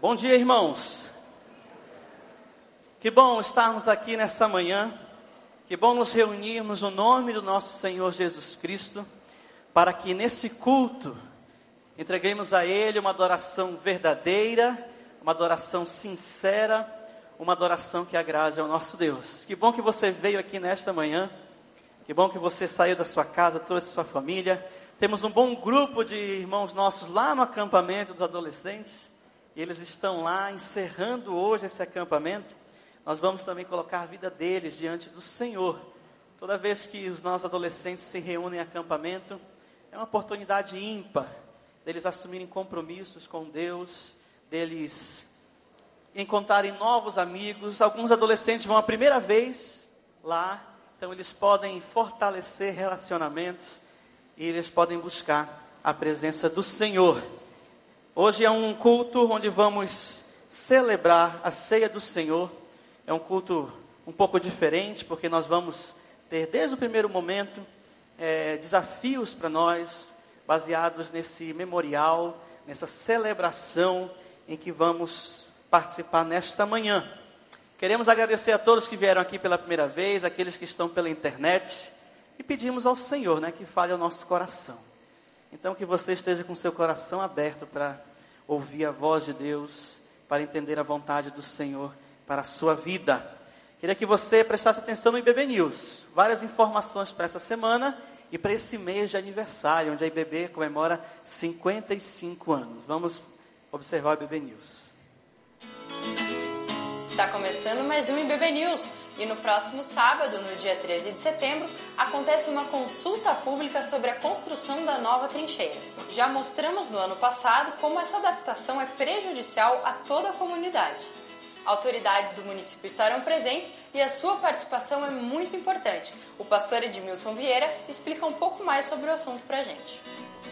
Bom dia, irmãos. Que bom estarmos aqui nessa manhã. Que bom nos reunirmos no nome do nosso Senhor Jesus Cristo, para que nesse culto entreguemos a Ele uma adoração verdadeira, uma adoração sincera, uma adoração que agrade ao nosso Deus. Que bom que você veio aqui nesta manhã. Que bom que você saiu da sua casa, trouxe sua família. Temos um bom grupo de irmãos nossos lá no acampamento dos adolescentes. E eles estão lá encerrando hoje esse acampamento. Nós vamos também colocar a vida deles diante do Senhor. Toda vez que os nossos adolescentes se reúnem em acampamento, é uma oportunidade ímpar deles assumirem compromissos com Deus, deles encontrarem novos amigos. Alguns adolescentes vão a primeira vez lá então eles podem fortalecer relacionamentos e eles podem buscar a presença do Senhor. Hoje é um culto onde vamos celebrar a ceia do Senhor. É um culto um pouco diferente, porque nós vamos ter desde o primeiro momento é, desafios para nós, baseados nesse memorial, nessa celebração em que vamos participar nesta manhã. Queremos agradecer a todos que vieram aqui pela primeira vez, aqueles que estão pela internet, e pedimos ao Senhor, né, que fale ao nosso coração. Então que você esteja com seu coração aberto para ouvir a voz de Deus, para entender a vontade do Senhor para a sua vida. Queria que você prestasse atenção no IBB News. Várias informações para essa semana e para esse mês de aniversário, onde a IBB comemora 55 anos. Vamos observar o IBB News. Está começando mais um IBB News e no próximo sábado, no dia 13 de setembro, acontece uma consulta pública sobre a construção da nova trincheira. Já mostramos no ano passado como essa adaptação é prejudicial a toda a comunidade. Autoridades do município estarão presentes e a sua participação é muito importante. O pastor Edmilson Vieira explica um pouco mais sobre o assunto para a gente.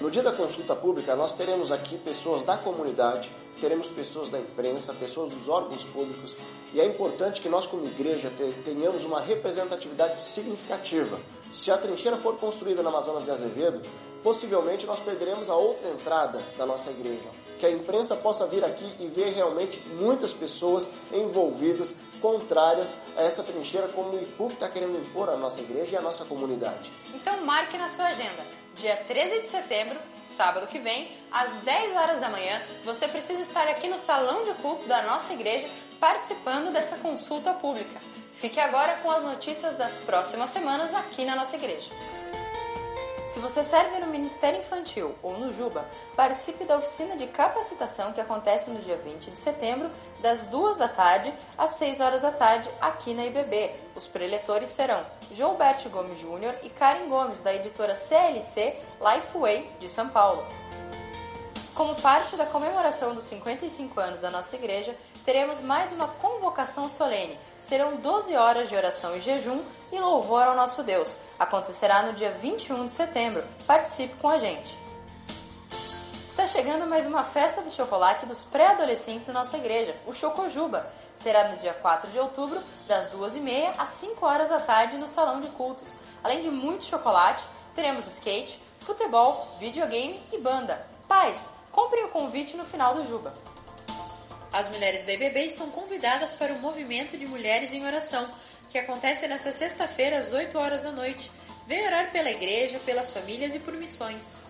No dia da consulta pública, nós teremos aqui pessoas da comunidade, teremos pessoas da imprensa, pessoas dos órgãos públicos, e é importante que nós, como igreja, tenhamos uma representatividade significativa. Se a trincheira for construída na Amazonas de Azevedo, possivelmente nós perderemos a outra entrada da nossa igreja. Que a imprensa possa vir aqui e ver realmente muitas pessoas envolvidas, contrárias a essa trincheira, como o IPUC está querendo impor à nossa igreja e à nossa comunidade. Então marque na sua agenda dia 13 de setembro, sábado que vem, às 10 horas da manhã, você precisa estar aqui no salão de culto da nossa igreja participando dessa consulta pública. Fique agora com as notícias das próximas semanas aqui na nossa igreja. Se você serve no Ministério Infantil ou no Juba, participe da oficina de capacitação que acontece no dia 20 de setembro, das 2 da tarde às 6 horas da tarde, aqui na IBB. Os preletores serão João Berto Gomes Júnior e Karen Gomes, da editora CLC Lifeway de São Paulo. Como parte da comemoração dos 55 anos da nossa igreja, teremos mais uma convocação solene. Serão 12 horas de oração e jejum e louvor ao nosso Deus. Acontecerá no dia 21 de setembro. Participe com a gente. Está chegando mais uma festa de chocolate dos pré-adolescentes da nossa igreja, o Chocojuba. Será no dia 4 de outubro, das 2h30 às 5 horas da tarde, no Salão de Cultos. Além de muito chocolate, teremos skate, futebol, videogame e banda. Pais, comprem o convite no final do Juba. As mulheres da IBB estão convidadas para o movimento de Mulheres em Oração, que acontece nesta sexta-feira às 8 horas da noite. Venha orar pela igreja, pelas famílias e por missões.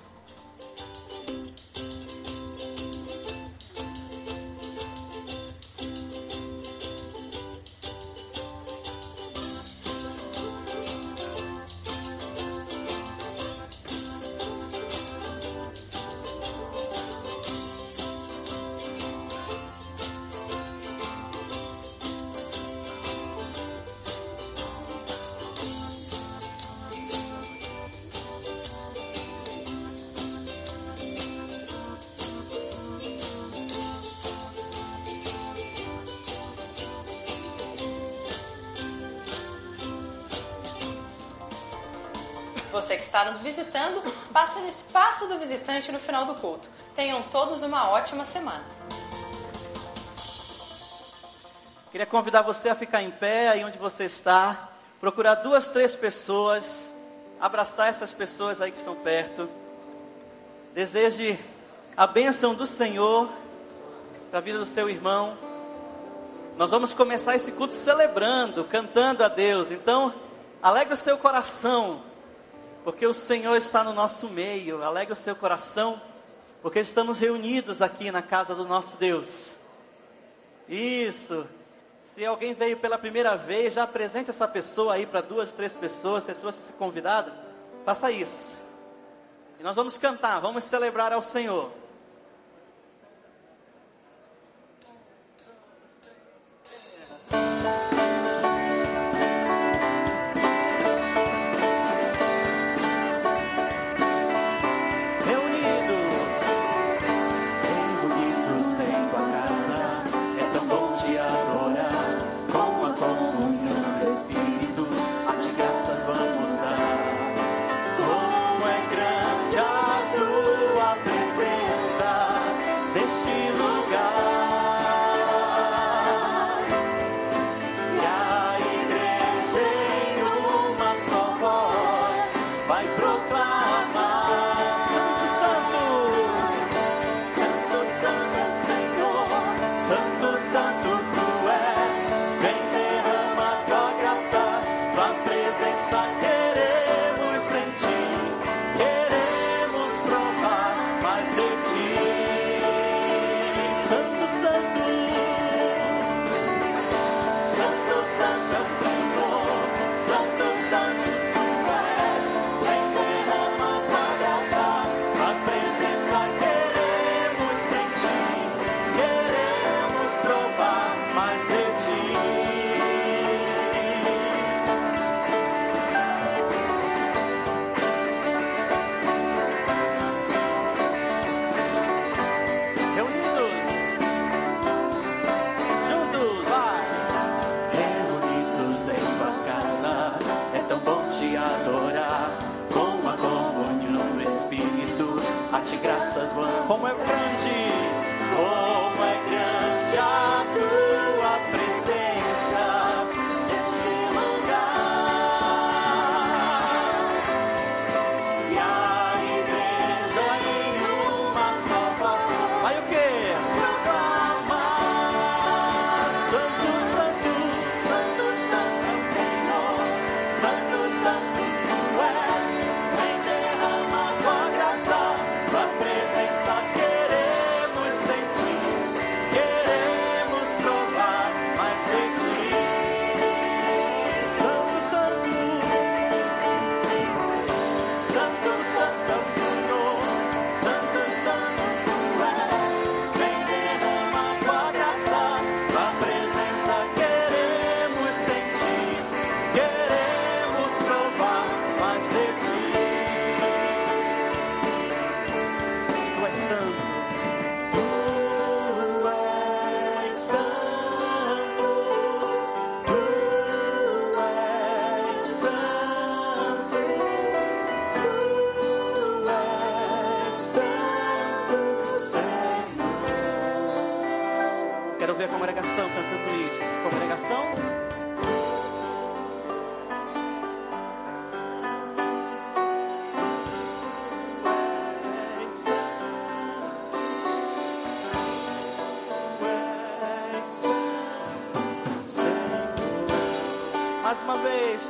Nos visitando, passe no espaço do visitante no final do culto. Tenham todos uma ótima semana. Queria convidar você a ficar em pé aí onde você está, procurar duas, três pessoas, abraçar essas pessoas aí que estão perto. Deseje a bênção do Senhor para a vida do seu irmão. Nós vamos começar esse culto celebrando, cantando a Deus. Então, alegre o seu coração, porque o Senhor está no nosso meio. Alegre o seu coração, porque estamos reunidos aqui na casa do nosso Deus. Isso. Se alguém veio pela primeira vez, já apresente essa pessoa aí para duas, três pessoas. Você trouxe esse convidado, faça isso. E nós vamos cantar, vamos celebrar ao Senhor.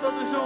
Presença querer.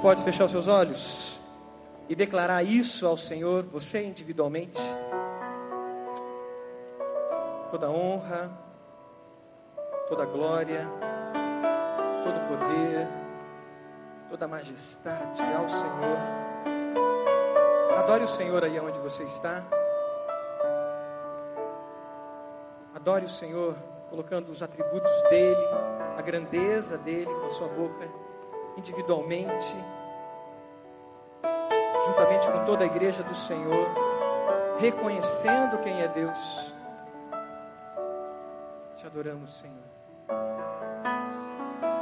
Pode fechar os seus olhos e declarar isso ao Senhor, você individualmente. Toda honra, toda glória, todo poder, toda majestade ao Senhor. Adore o Senhor aí onde você está. Adore o Senhor colocando os atributos dele, a grandeza dele com a sua boca, individualmente, juntamente com toda a igreja do Senhor, reconhecendo quem é Deus. Te adoramos, Senhor.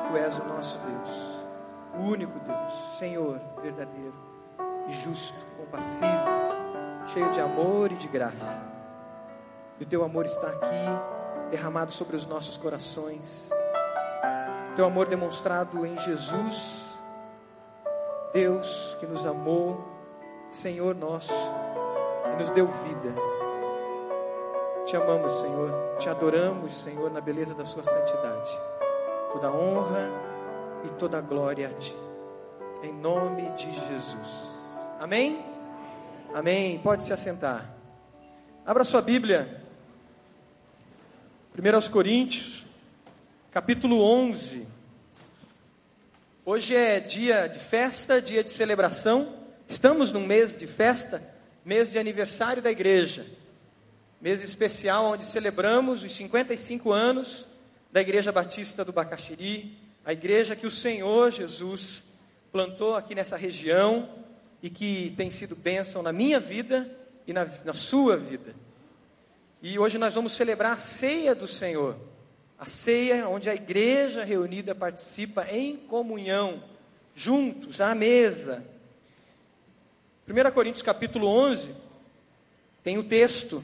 Tu és o nosso Deus, o único Deus, Senhor verdadeiro justo, compassivo, cheio de amor e de graça. E o teu amor está aqui, derramado sobre os nossos corações. Teu amor demonstrado em Jesus, Deus que nos amou, Senhor nosso, e nos deu vida. Te amamos, Senhor, te adoramos, Senhor, na beleza da Sua santidade. Toda honra e toda glória a Ti, em nome de Jesus. Amém? Amém. Pode se assentar. Abra sua Bíblia. 1 Coríntios, capítulo 11. Hoje é dia de festa, dia de celebração. Estamos num mês de festa, mês de aniversário da igreja. Mês especial onde celebramos os 55 anos da Igreja Batista do Bacaxiri, a igreja que o Senhor Jesus plantou aqui nessa região e que tem sido bênção na minha vida e na, na sua vida. E hoje nós vamos celebrar a ceia do Senhor, a ceia onde a igreja reunida participa em comunhão, juntos, à mesa. 1 Coríntios capítulo 11 tem o texto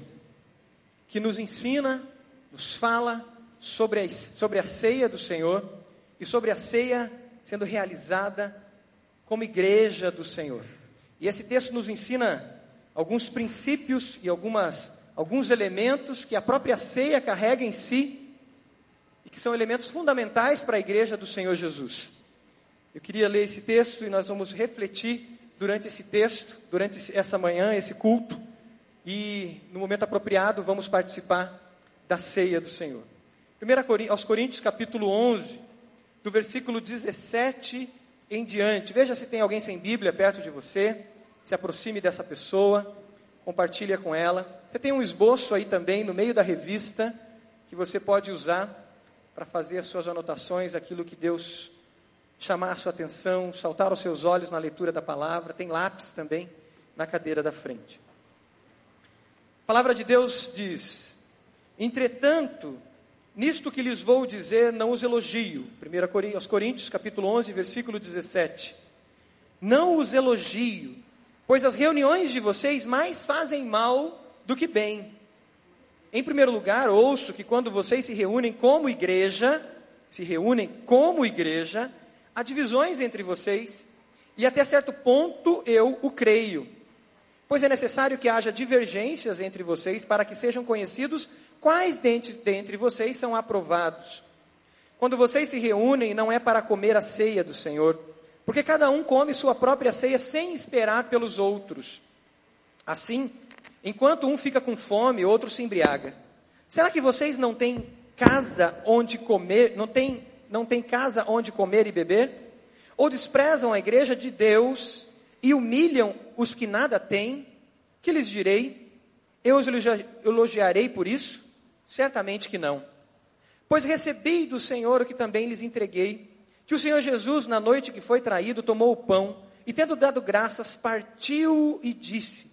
que nos ensina, nos fala sobre a, sobre a ceia do Senhor e sobre a ceia sendo realizada como igreja do Senhor. E esse texto nos ensina alguns princípios e algumas, alguns elementos que a própria ceia carrega em si e que são elementos fundamentais para a igreja do Senhor Jesus. Eu queria ler esse texto e nós vamos refletir durante esse texto, durante essa manhã, esse culto, e no momento apropriado vamos participar da ceia do Senhor. 1 aos Coríntios capítulo 11, do versículo 17 em diante. Veja se tem alguém sem Bíblia perto de você, se aproxime dessa pessoa, compartilha com ela. Você tem um esboço aí também no meio da revista que você pode usar para fazer as suas anotações, aquilo que Deus chamar a sua atenção, saltar aos seus olhos na leitura da palavra. Tem lápis também na cadeira da frente. A palavra de Deus diz: Entretanto, Nisto que lhes vou dizer, não os elogio. 1 aos Coríntios, capítulo 11, versículo 17. Não os elogio, pois as reuniões de vocês mais fazem mal do que bem. Em primeiro lugar, ouço que quando vocês se reúnem como igreja, se reúnem como igreja, há divisões entre vocês, e até certo ponto eu o creio. Pois é necessário que haja divergências entre vocês para que sejam conhecidos Quais dentre, dentre vocês são aprovados? Quando vocês se reúnem, não é para comer a ceia do Senhor, porque cada um come sua própria ceia sem esperar pelos outros. Assim, enquanto um fica com fome, outro se embriaga. Será que vocês não têm casa onde comer, não têm, não têm casa onde comer e beber? Ou desprezam a igreja de Deus e humilham os que nada têm? Que lhes direi? Eu os elogiarei por isso? Certamente que não. Pois recebi do Senhor o que também lhes entreguei, que o Senhor Jesus, na noite que foi traído, tomou o pão e, tendo dado graças, partiu e disse: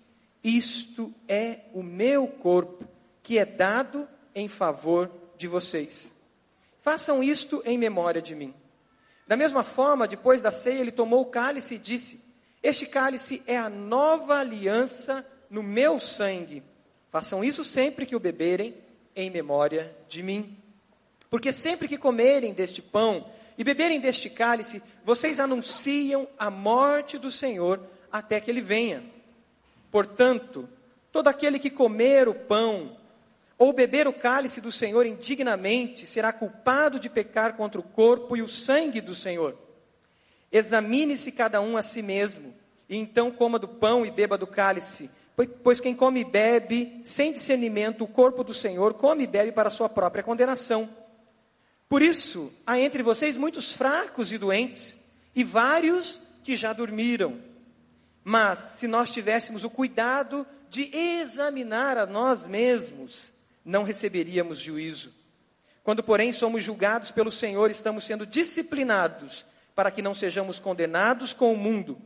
Isto é o meu corpo, que é dado em favor de vocês. Façam isto em memória de mim. Da mesma forma, depois da ceia, ele tomou o cálice e disse: Este cálice é a nova aliança no meu sangue. Façam isso sempre que o beberem em memória de mim. Porque sempre que comerem deste pão e beberem deste cálice, vocês anunciam a morte do Senhor até que ele venha. Portanto, todo aquele que comer o pão ou beber o cálice do Senhor indignamente será culpado de pecar contra o corpo e o sangue do Senhor. Examine-se cada um a si mesmo, e então coma do pão e beba do cálice. Pois quem come e bebe sem discernimento o corpo do Senhor, come e bebe para sua própria condenação. Por isso, há entre vocês muitos fracos e doentes, e vários que já dormiram. Mas, se nós tivéssemos o cuidado de examinar a nós mesmos, não receberíamos juízo. Quando, porém, somos julgados pelo Senhor, estamos sendo disciplinados para que não sejamos condenados com o mundo.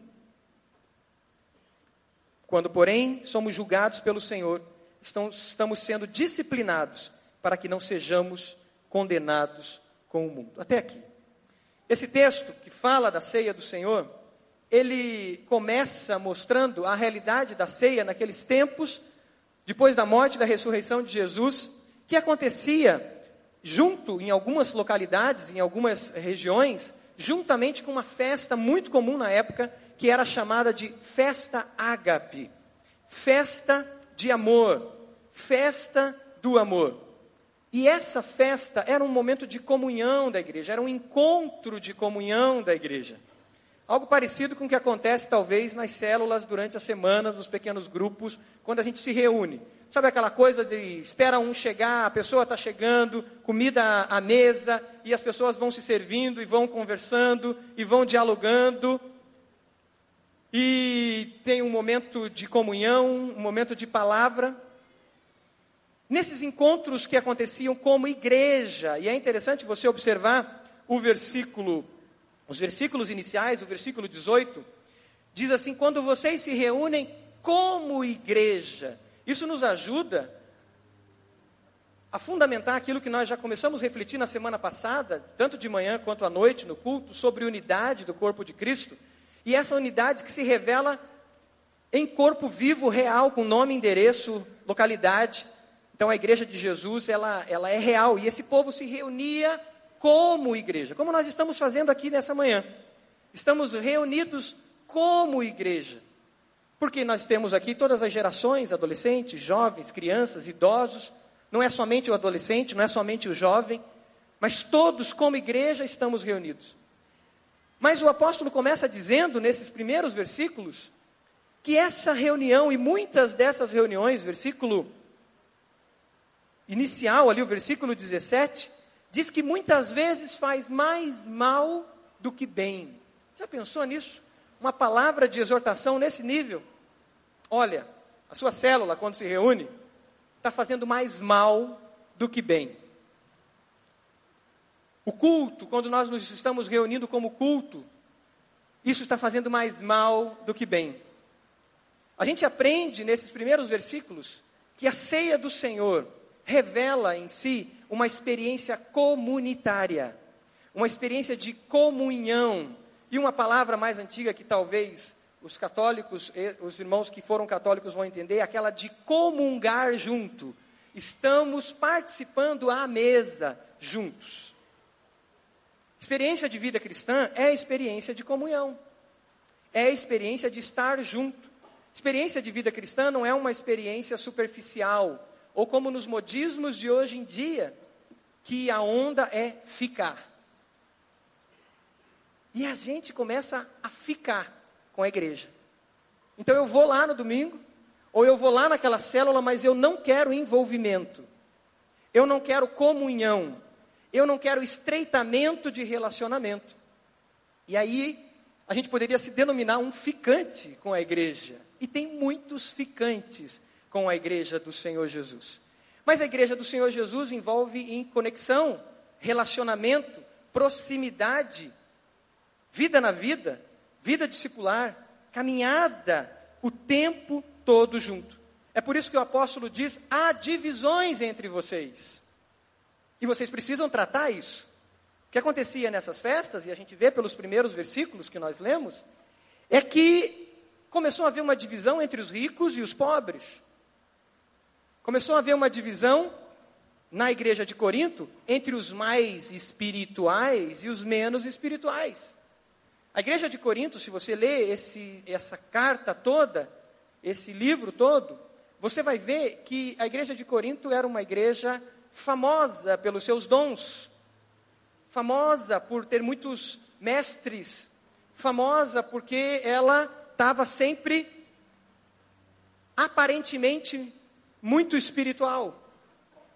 Quando, porém, somos julgados pelo Senhor, estamos sendo disciplinados para que não sejamos condenados com o mundo. Até aqui. Esse texto que fala da ceia do Senhor, ele começa mostrando a realidade da ceia naqueles tempos, depois da morte e da ressurreição de Jesus, que acontecia junto em algumas localidades, em algumas regiões, juntamente com uma festa muito comum na época, que era chamada de festa ágape, festa de amor, festa do amor. E essa festa era um momento de comunhão da igreja, era um encontro de comunhão da igreja. Algo parecido com o que acontece talvez nas células durante a semana, nos pequenos grupos, quando a gente se reúne. Sabe aquela coisa de espera um chegar, a pessoa está chegando, comida à mesa, e as pessoas vão se servindo e vão conversando e vão dialogando. E tem um momento de comunhão, um momento de palavra. Nesses encontros que aconteciam como igreja, e é interessante você observar o versículo, os versículos iniciais, o versículo 18, diz assim: quando vocês se reúnem como igreja, isso nos ajuda a fundamentar aquilo que nós já começamos a refletir na semana passada, tanto de manhã quanto à noite no culto, sobre unidade do corpo de Cristo, e essa unidade que se revela em corpo vivo, real, com nome, endereço, localidade. Então a igreja de Jesus, ela, ela é real, e esse povo se reunia como igreja, como nós estamos fazendo aqui nessa manhã. Estamos reunidos como igreja. Porque nós temos aqui todas as gerações, adolescentes, jovens, crianças, idosos. Não é somente o adolescente, não é somente o jovem, mas todos como igreja estamos reunidos. Mas o apóstolo começa dizendo nesses primeiros versículos que essa reunião e muitas dessas reuniões, versículo inicial ali, o versículo 17, diz que muitas vezes faz mais mal do que bem. Já pensou nisso? uma palavra de exortação nesse nível. Olha, a sua célula, quando se reúne, está fazendo mais mal do que bem. O culto, quando nós nos estamos reunindo como culto, isso está fazendo mais mal do que bem. A gente aprende nesses primeiros versículos que a ceia do Senhor revela em si uma experiência comunitária, uma experiência de comunhão, e uma palavra mais antiga que talvez os católicos, os irmãos que foram católicos vão entender, é aquela de comungar junto. Estamos participando à mesa juntos. Experiência de vida cristã é experiência de comunhão. É experiência de estar junto. Experiência de vida cristã não é uma experiência superficial, ou como nos modismos de hoje em dia, que a onda é ficar. E a gente começa a ficar com a igreja. Então eu vou lá no domingo, ou eu vou lá naquela célula, mas eu não quero envolvimento. Eu não quero comunhão. Eu não quero estreitamento de relacionamento. E aí a gente poderia se denominar um ficante com a igreja. E tem muitos ficantes com a igreja do Senhor Jesus. Mas a igreja do Senhor Jesus envolve em conexão, relacionamento, proximidade vida na vida, vida discipular, caminhada o tempo todo junto. É por isso que o apóstolo diz: há divisões entre vocês. E vocês precisam tratar isso. O que acontecia nessas festas, e a gente vê pelos primeiros versículos que nós lemos, é que começou a haver uma divisão entre os ricos e os pobres. Começou a haver uma divisão na igreja de Corinto entre os mais espirituais e os menos espirituais. A igreja de Corinto, se você lê esse, essa carta toda, esse livro todo, você vai ver que a igreja de Corinto era uma igreja famosa pelos seus dons, famosa por ter muitos mestres, famosa porque ela estava sempre aparentemente muito espiritual,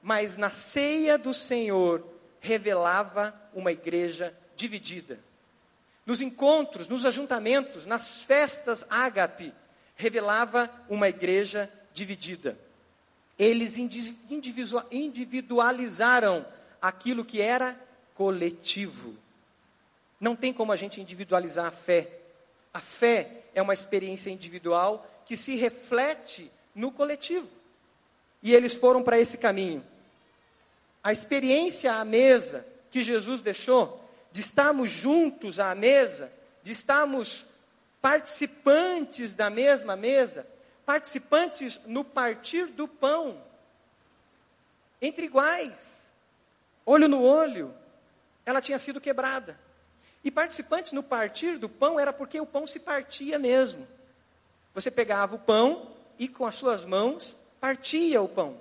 mas na ceia do Senhor revelava uma igreja dividida. Nos encontros, nos ajuntamentos, nas festas ágape, revelava uma igreja dividida. Eles individualizaram aquilo que era coletivo. Não tem como a gente individualizar a fé. A fé é uma experiência individual que se reflete no coletivo. E eles foram para esse caminho. A experiência à mesa que Jesus deixou, de estarmos juntos à mesa, de estarmos participantes da mesma mesa, participantes no partir do pão, entre iguais, olho no olho, ela tinha sido quebrada. E participantes no partir do pão era porque o pão se partia mesmo. Você pegava o pão e com as suas mãos partia o pão.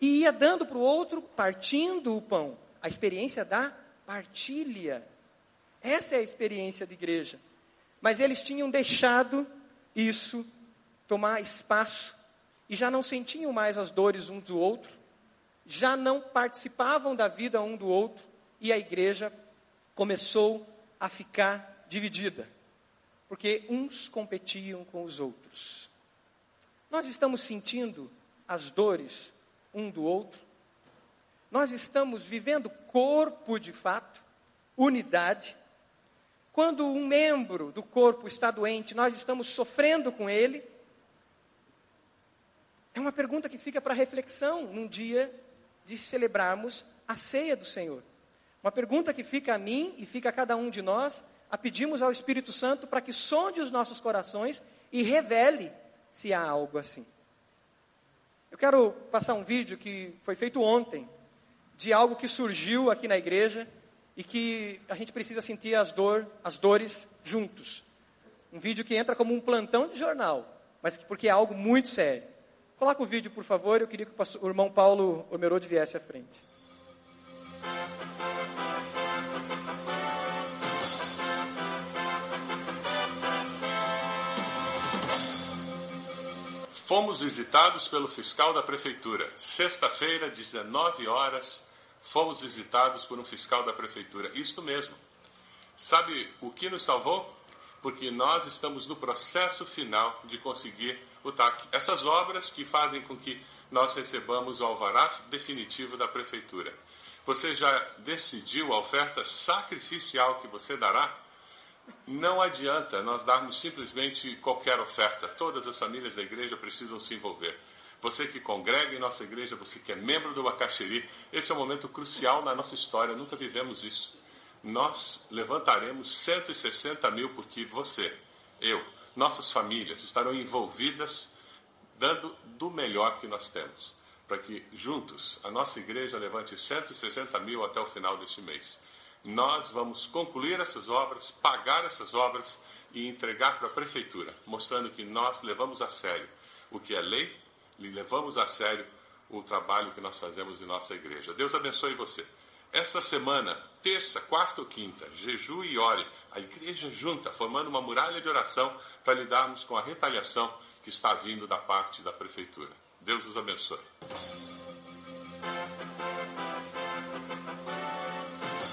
E ia dando para o outro, partindo o pão. A experiência da partilha. Essa é a experiência de igreja. Mas eles tinham deixado isso tomar espaço e já não sentiam mais as dores um do outro, já não participavam da vida um do outro e a igreja começou a ficar dividida, porque uns competiam com os outros. Nós estamos sentindo as dores um do outro, nós estamos vivendo corpo de fato, unidade. Quando um membro do corpo está doente, nós estamos sofrendo com ele. É uma pergunta que fica para reflexão num dia de celebrarmos a ceia do Senhor. Uma pergunta que fica a mim e fica a cada um de nós, a pedirmos ao Espírito Santo para que sonde os nossos corações e revele se há algo assim. Eu quero passar um vídeo que foi feito ontem, de algo que surgiu aqui na igreja e que a gente precisa sentir as, dor, as dores juntos. Um vídeo que entra como um plantão de jornal, mas porque é algo muito sério. Coloca o vídeo, por favor, eu queria que o irmão Paulo Omerode viesse à frente. Fomos visitados pelo fiscal da prefeitura. Sexta-feira, 19 horas, fomos visitados por um fiscal da prefeitura. Isto mesmo. Sabe o que nos salvou? Porque nós estamos no processo final de conseguir o TAC. Essas obras que fazem com que nós recebamos o alvará definitivo da prefeitura. Você já decidiu a oferta sacrificial que você dará? Não adianta nós darmos simplesmente qualquer oferta. Todas as famílias da igreja precisam se envolver. Você que congrega em nossa igreja, você que é membro do Bacaxeri, esse é um momento crucial na nossa história, nunca vivemos isso. Nós levantaremos 160 mil porque você, eu, nossas famílias estarão envolvidas, dando do melhor que nós temos, para que juntos a nossa igreja levante 160 mil até o final deste mês nós vamos concluir essas obras, pagar essas obras e entregar para a prefeitura, mostrando que nós levamos a sério o que é lei e levamos a sério o trabalho que nós fazemos em nossa igreja. Deus abençoe você. Esta semana, terça, quarta ou quinta, jejum e ore, a igreja junta, formando uma muralha de oração para lidarmos com a retaliação que está vindo da parte da prefeitura. Deus os abençoe.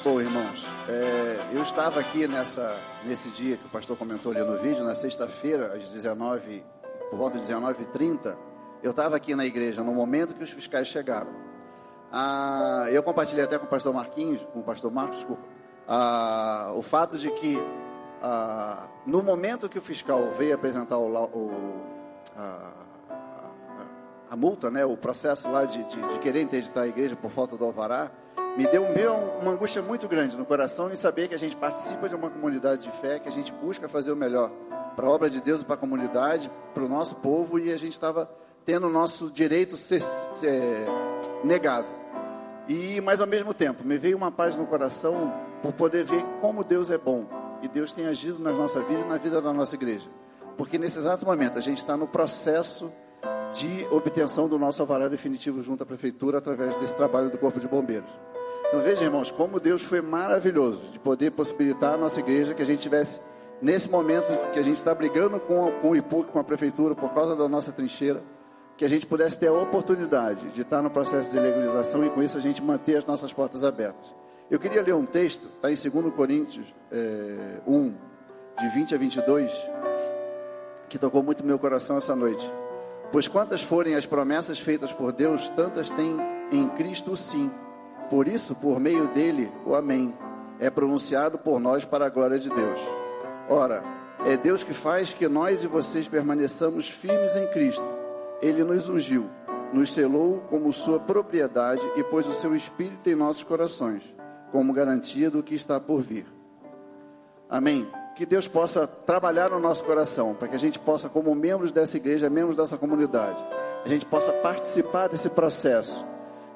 Bom, irmãos, é, eu estava aqui nessa, nesse dia que o pastor comentou ali no vídeo, na sexta-feira, às 19, por volta de 19h30, eu estava aqui na igreja no momento que os fiscais chegaram. Ah, eu compartilhei até com o pastor Marquinhos, com o pastor Marcos, desculpa, ah, o fato de que ah, no momento que o fiscal veio apresentar o, o a, a, multa, né, o processo lá de, de, de querer interditar a igreja por falta do alvará, me deu, uma angústia muito grande no coração em saber que a gente participa de uma comunidade de fé, que a gente busca fazer o melhor para a obra de Deus para a comunidade, para o nosso povo, e a gente estava tendo o nosso direito ser, ser negado. E, mas ao mesmo tempo, me veio uma paz no coração por poder ver como Deus é bom e Deus tem agido na nossa vida e na vida da nossa igreja. Porque nesse exato momento a gente está no processo de obtenção do nosso alvará definitivo junto à prefeitura através desse trabalho do Corpo de Bombeiros. Então veja, irmãos, como Deus foi maravilhoso de poder possibilitar a nossa igreja que a gente tivesse nesse momento que a gente está brigando com, com o IPUC, com a prefeitura, por causa da nossa trincheira, que a gente pudesse ter a oportunidade de estar no processo de legalização e com isso a gente manter as nossas portas abertas. Eu queria ler um texto, está em 2 Coríntios é, 1, de 20 a 22, que tocou muito meu coração essa noite. Pois quantas forem as promessas feitas por Deus, tantas tem em Cristo sim. Por isso, por meio dele, o Amém é pronunciado por nós para a glória de Deus. Ora, é Deus que faz que nós e vocês permaneçamos firmes em Cristo. Ele nos ungiu, nos selou como sua propriedade e pôs o seu Espírito em nossos corações, como garantia do que está por vir. Amém que Deus possa trabalhar no nosso coração, para que a gente possa, como membros dessa igreja, membros dessa comunidade, a gente possa participar desse processo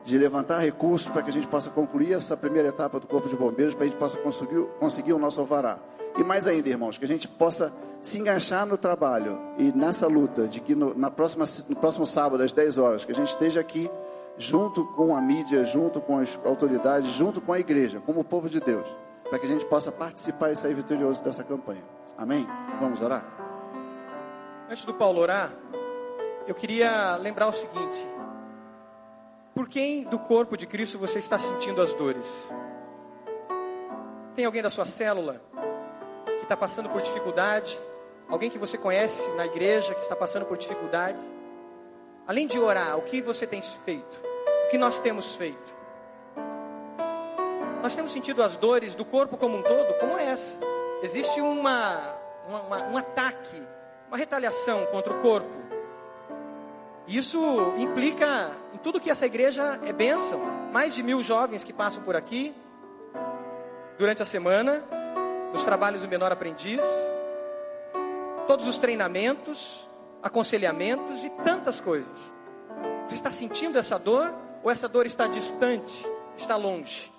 de levantar recursos para que a gente possa concluir essa primeira etapa do Corpo de Bombeiros, para a gente possa conseguir, conseguir o nosso alvará. E mais ainda, irmãos, que a gente possa se enganchar no trabalho e nessa luta, de que no, na próxima, no próximo sábado, às 10 horas, que a gente esteja aqui junto com a mídia, junto com as autoridades, junto com a igreja, como o povo de Deus para que a gente possa participar e sair vitorioso dessa campanha. Amém? Vamos orar? Antes do Paulo orar, eu queria lembrar o seguinte: por quem do corpo de Cristo você está sentindo as dores? Tem alguém da sua célula que está passando por dificuldade? Alguém que você conhece na igreja que está passando por dificuldade? Além de orar, o que você tem feito? O que nós temos feito? Nós temos sentido as dores do corpo como um todo, como essa. Existe uma, uma, um ataque, uma retaliação contra o corpo. Isso implica em tudo que essa igreja é bênção. Mais de mil jovens que passam por aqui durante a semana, nos trabalhos do menor aprendiz, todos os treinamentos, aconselhamentos e tantas coisas. Você está sentindo essa dor ou essa dor está distante, está longe?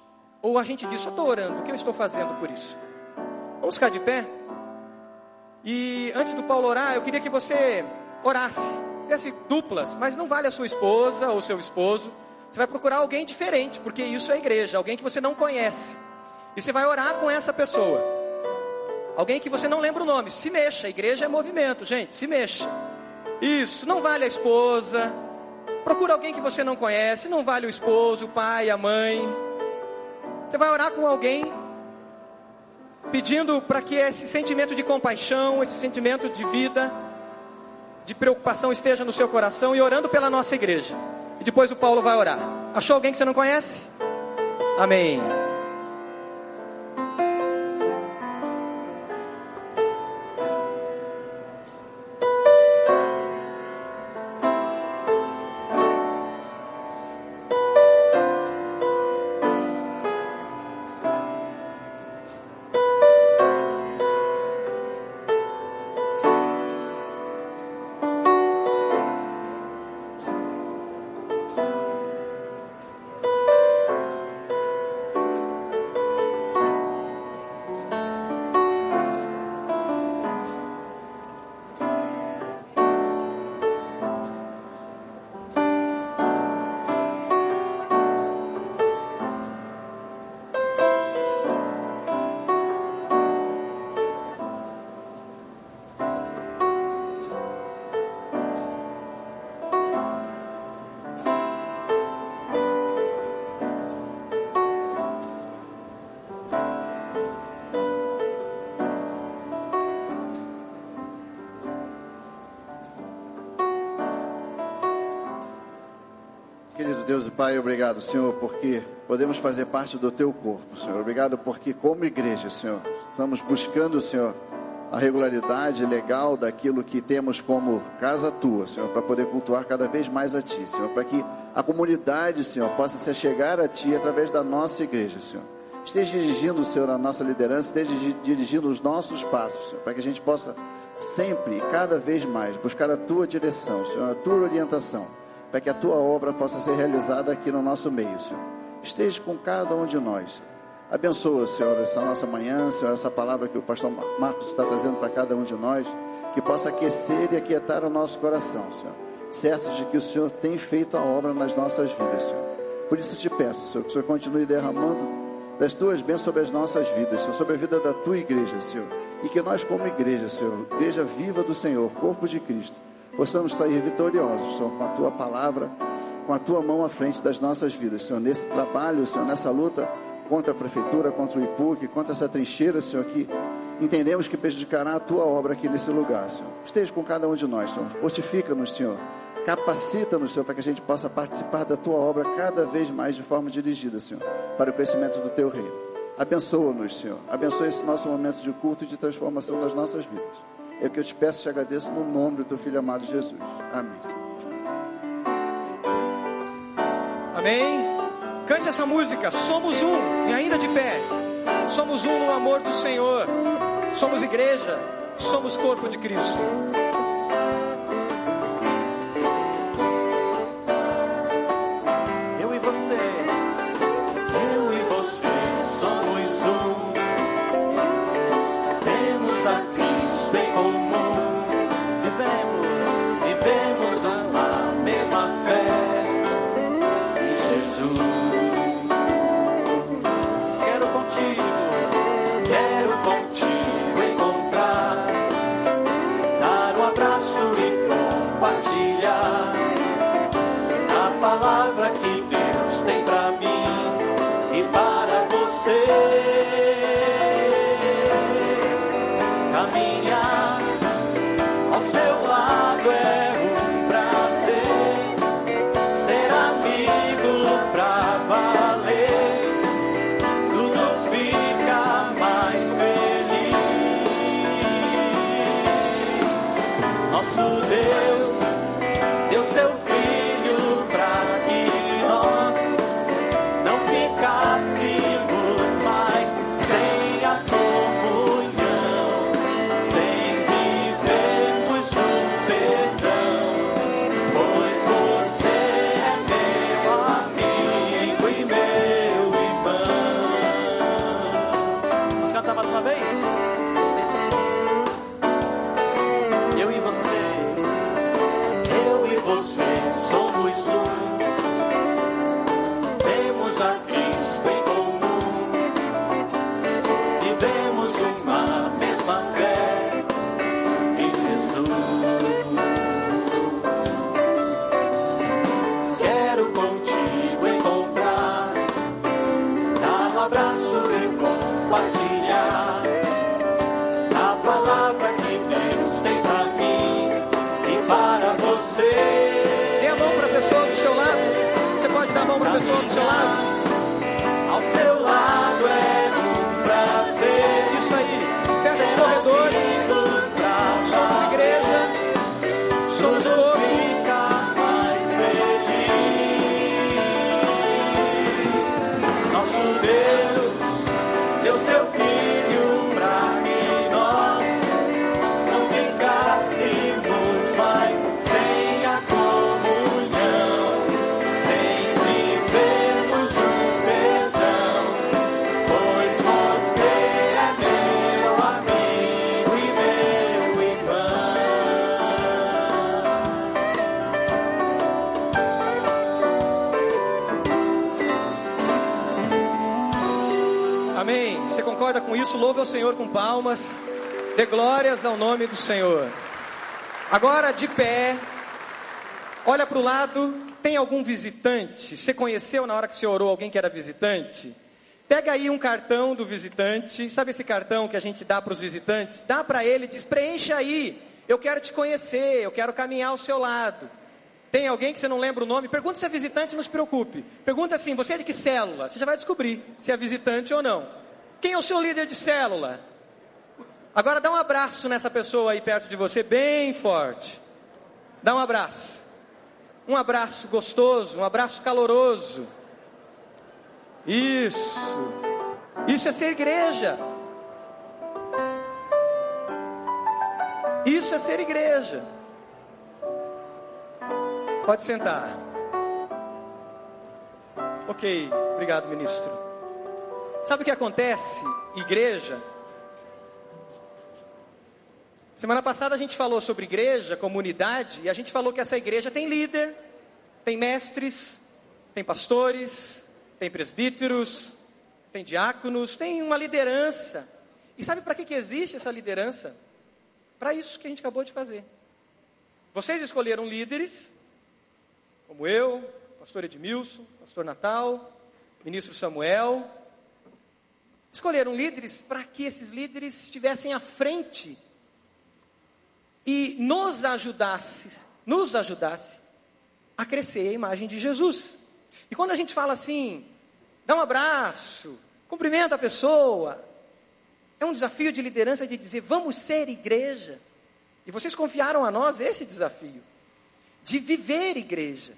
Ou a gente diz, eu estou orando, o que eu estou fazendo por isso? Vamos ficar de pé? E antes do Paulo orar, eu queria que você orasse. Desse duplas, mas não vale a sua esposa ou seu esposo. Você vai procurar alguém diferente, porque isso é igreja, alguém que você não conhece. E você vai orar com essa pessoa. Alguém que você não lembra o nome. Se mexa, a igreja é movimento, gente, se mexa. Isso, não vale a esposa. Procura alguém que você não conhece, não vale o esposo, o pai, a mãe. Você vai orar com alguém, pedindo para que esse sentimento de compaixão, esse sentimento de vida, de preocupação esteja no seu coração e orando pela nossa igreja. E depois o Paulo vai orar. Achou alguém que você não conhece? Amém. E Pai, obrigado, Senhor, porque podemos fazer parte do Teu corpo, Senhor. Obrigado porque, como igreja, Senhor, estamos buscando, Senhor, a regularidade legal daquilo que temos como casa tua, Senhor, para poder cultuar cada vez mais a Ti, Senhor, para que a comunidade, Senhor, possa se chegar a Ti através da nossa igreja, Senhor. Esteja dirigindo, Senhor, a nossa liderança, esteja dirigindo os nossos passos, Senhor, para que a gente possa sempre, cada vez mais, buscar a Tua direção, Senhor, a Tua orientação para que a tua obra possa ser realizada aqui no nosso meio, Senhor. Esteja com cada um de nós. Abençoa, Senhor, essa nossa manhã, Senhor, essa palavra que o pastor Marcos está trazendo para cada um de nós, que possa aquecer e aquietar o nosso coração, Senhor. Certos de que o Senhor tem feito a obra nas nossas vidas, Senhor. Por isso te peço, Senhor, que o Senhor continue derramando das tuas bênçãos sobre as nossas vidas, Senhor, sobre a vida da tua igreja, Senhor. e que nós, como igreja, Senhor, igreja viva do Senhor, corpo de Cristo, possamos sair vitoriosos, Senhor, com a tua palavra, com a tua mão à frente das nossas vidas, Senhor, nesse trabalho, Senhor, nessa luta contra a prefeitura, contra o IPUC, contra essa trincheira, Senhor, que entendemos que prejudicará a tua obra aqui nesse lugar, Senhor. Esteja com cada um de nós, Senhor. Fortifica-nos, Senhor. Capacita-nos, Senhor, para que a gente possa participar da tua obra cada vez mais de forma dirigida, Senhor, para o crescimento do teu reino. Abençoa-nos, Senhor. Abençoa esse nosso momento de culto e de transformação das nossas vidas. É o que eu te peço e te agradeço no nome do teu filho amado Jesus. Amém. Amém. Cante essa música. Somos um e ainda de pé. Somos um no amor do Senhor. Somos igreja. Somos corpo de Cristo. Compartilhar a palavra que isso? Louve ao Senhor com palmas. Dê glórias ao nome do Senhor. Agora, de pé, olha para o lado. Tem algum visitante? Você conheceu na hora que você orou alguém que era visitante? Pega aí um cartão do visitante. Sabe esse cartão que a gente dá para os visitantes? Dá para ele e diz: preencha aí. Eu quero te conhecer. Eu quero caminhar ao seu lado. Tem alguém que você não lembra o nome? Pergunta se é visitante, não se preocupe. Pergunta assim: você é de que célula? Você já vai descobrir se é visitante ou não. Quem é o seu líder de célula? Agora dá um abraço nessa pessoa aí perto de você, bem forte. Dá um abraço. Um abraço gostoso, um abraço caloroso. Isso. Isso é ser igreja. Isso é ser igreja. Pode sentar. Ok, obrigado, ministro. Sabe o que acontece, igreja? Semana passada a gente falou sobre igreja, comunidade, e a gente falou que essa igreja tem líder, tem mestres, tem pastores, tem presbíteros, tem diáconos, tem uma liderança. E sabe para que, que existe essa liderança? Para isso que a gente acabou de fazer. Vocês escolheram líderes, como eu, pastor Edmilson, pastor Natal, ministro Samuel. Escolheram líderes para que esses líderes estivessem à frente e nos ajudasse, nos ajudasse a crescer a imagem de Jesus. E quando a gente fala assim, dá um abraço, cumprimenta a pessoa, é um desafio de liderança de dizer, vamos ser igreja. E vocês confiaram a nós esse desafio, de viver igreja.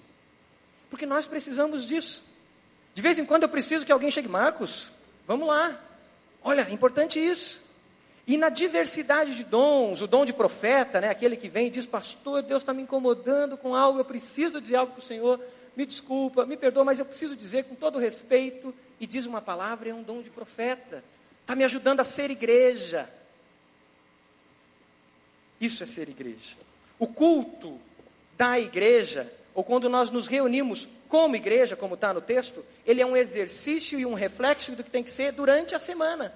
Porque nós precisamos disso. De vez em quando eu preciso que alguém chegue, Marcos, vamos lá. Olha, é importante isso. E na diversidade de dons, o dom de profeta, né, aquele que vem e diz, pastor, Deus está me incomodando com algo, eu preciso dizer algo para o Senhor, me desculpa, me perdoa, mas eu preciso dizer com todo respeito, e diz uma palavra, é um dom de profeta. Está me ajudando a ser igreja. Isso é ser igreja. O culto da igreja, ou quando nós nos reunimos como igreja, como está no texto, ele é um exercício e um reflexo do que tem que ser durante a semana.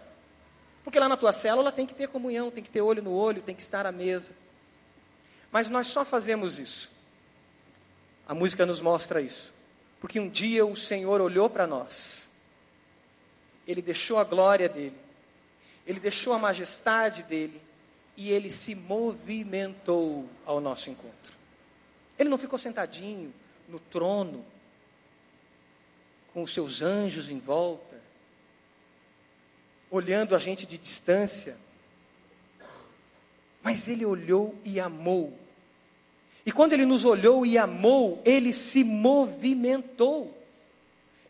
Porque lá na tua célula tem que ter comunhão, tem que ter olho no olho, tem que estar à mesa. Mas nós só fazemos isso. A música nos mostra isso. Porque um dia o Senhor olhou para nós. Ele deixou a glória dele. Ele deixou a majestade dele. E ele se movimentou ao nosso encontro. Ele não ficou sentadinho no trono, com os seus anjos em volta olhando a gente de distância. Mas ele olhou e amou. E quando ele nos olhou e amou, ele se movimentou.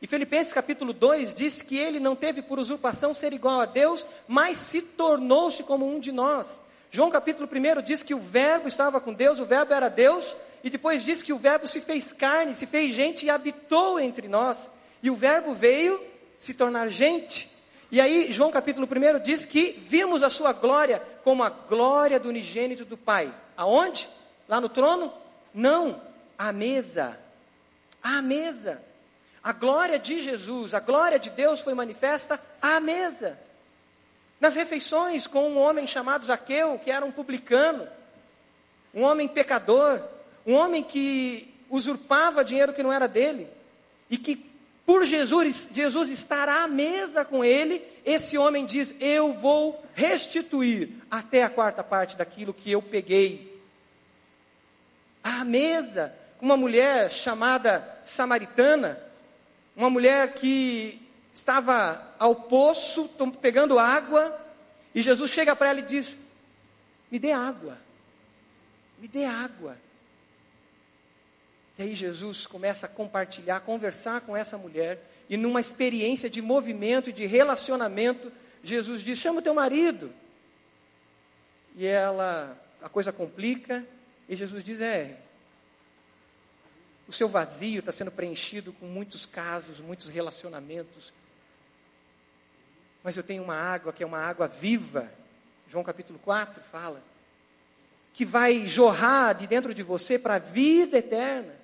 E Filipenses capítulo 2 diz que ele não teve por usurpação ser igual a Deus, mas se tornou-se como um de nós. João capítulo 1 diz que o verbo estava com Deus, o verbo era Deus, e depois diz que o verbo se fez carne, se fez gente e habitou entre nós. E o verbo veio se tornar gente. E aí, João capítulo 1 diz que vimos a sua glória como a glória do unigênito do Pai. Aonde? Lá no trono? Não, à mesa. À mesa. A glória de Jesus, a glória de Deus foi manifesta à mesa. Nas refeições com um homem chamado Zaqueu, que era um publicano, um homem pecador, um homem que usurpava dinheiro que não era dele, e que por Jesus, Jesus estar à mesa com ele, esse homem diz: Eu vou restituir até a quarta parte daquilo que eu peguei. À mesa, uma mulher chamada samaritana, uma mulher que estava ao poço pegando água, e Jesus chega para ela e diz: Me dê água, me dê água. E aí Jesus começa a compartilhar, conversar com essa mulher, e numa experiência de movimento de relacionamento, Jesus diz: chama o teu marido. E ela, a coisa complica, e Jesus diz: é, o seu vazio está sendo preenchido com muitos casos, muitos relacionamentos. Mas eu tenho uma água que é uma água viva, João capítulo 4 fala, que vai jorrar de dentro de você para a vida eterna.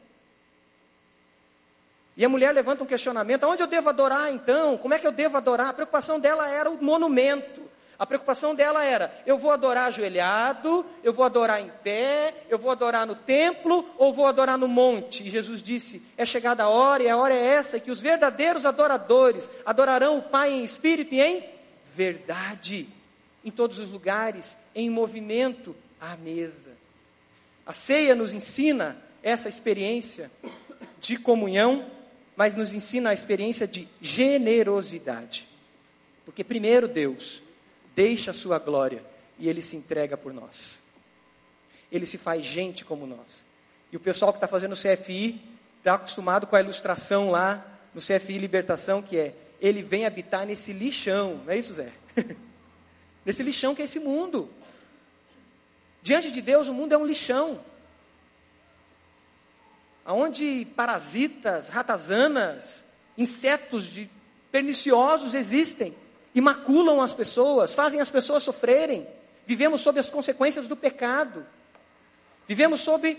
E a mulher levanta um questionamento: aonde eu devo adorar então? Como é que eu devo adorar? A preocupação dela era o monumento. A preocupação dela era: eu vou adorar ajoelhado, eu vou adorar em pé, eu vou adorar no templo ou vou adorar no monte. E Jesus disse: é chegada a hora, e a hora é essa, que os verdadeiros adoradores adorarão o Pai em espírito e em verdade, em todos os lugares, em movimento à mesa. A ceia nos ensina essa experiência de comunhão mas nos ensina a experiência de generosidade. Porque primeiro Deus deixa a sua glória e ele se entrega por nós. Ele se faz gente como nós. E o pessoal que está fazendo o CFI está acostumado com a ilustração lá no CFI Libertação, que é ele vem habitar nesse lixão, não é isso, Zé? nesse lixão que é esse mundo. Diante de Deus, o mundo é um lixão onde parasitas, ratazanas, insetos de, perniciosos existem e maculam as pessoas, fazem as pessoas sofrerem. Vivemos sob as consequências do pecado. Vivemos sob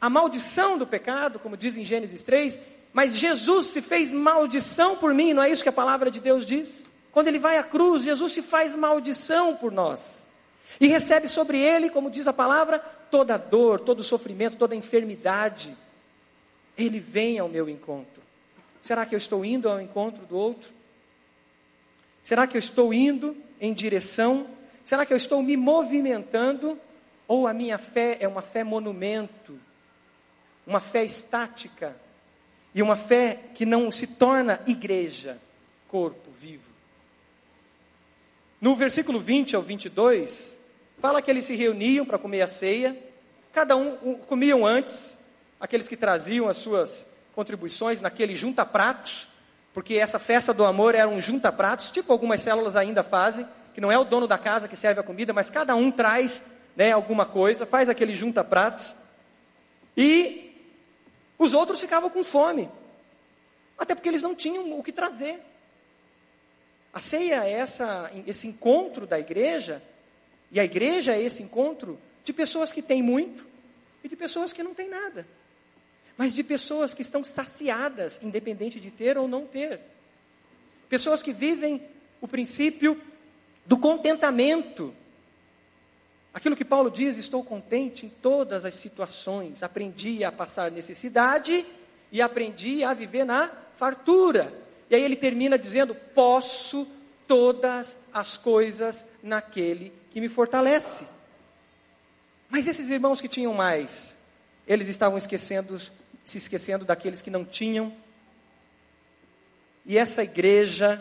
a maldição do pecado, como diz em Gênesis 3, mas Jesus se fez maldição por mim, não é isso que a palavra de Deus diz? Quando ele vai à cruz, Jesus se faz maldição por nós. E recebe sobre ele, como diz a palavra, toda dor, todo sofrimento, toda enfermidade. Ele vem ao meu encontro. Será que eu estou indo ao encontro do outro? Será que eu estou indo em direção? Será que eu estou me movimentando? Ou a minha fé é uma fé monumento, uma fé estática e uma fé que não se torna igreja, corpo vivo? No versículo 20 ao 22, fala que eles se reuniam para comer a ceia, cada um, comiam antes, aqueles que traziam as suas contribuições naquele junta-pratos, porque essa festa do amor era um junta-pratos, tipo algumas células ainda fazem, que não é o dono da casa que serve a comida, mas cada um traz né, alguma coisa, faz aquele junta-pratos. E os outros ficavam com fome, até porque eles não tinham o que trazer. A ceia é essa, esse encontro da igreja, e a igreja é esse encontro de pessoas que têm muito e de pessoas que não têm nada mas de pessoas que estão saciadas, independente de ter ou não ter. Pessoas que vivem o princípio do contentamento. Aquilo que Paulo diz, estou contente em todas as situações. Aprendi a passar necessidade e aprendi a viver na fartura. E aí ele termina dizendo: posso todas as coisas naquele que me fortalece. Mas esses irmãos que tinham mais, eles estavam esquecendo se esquecendo daqueles que não tinham. E essa igreja,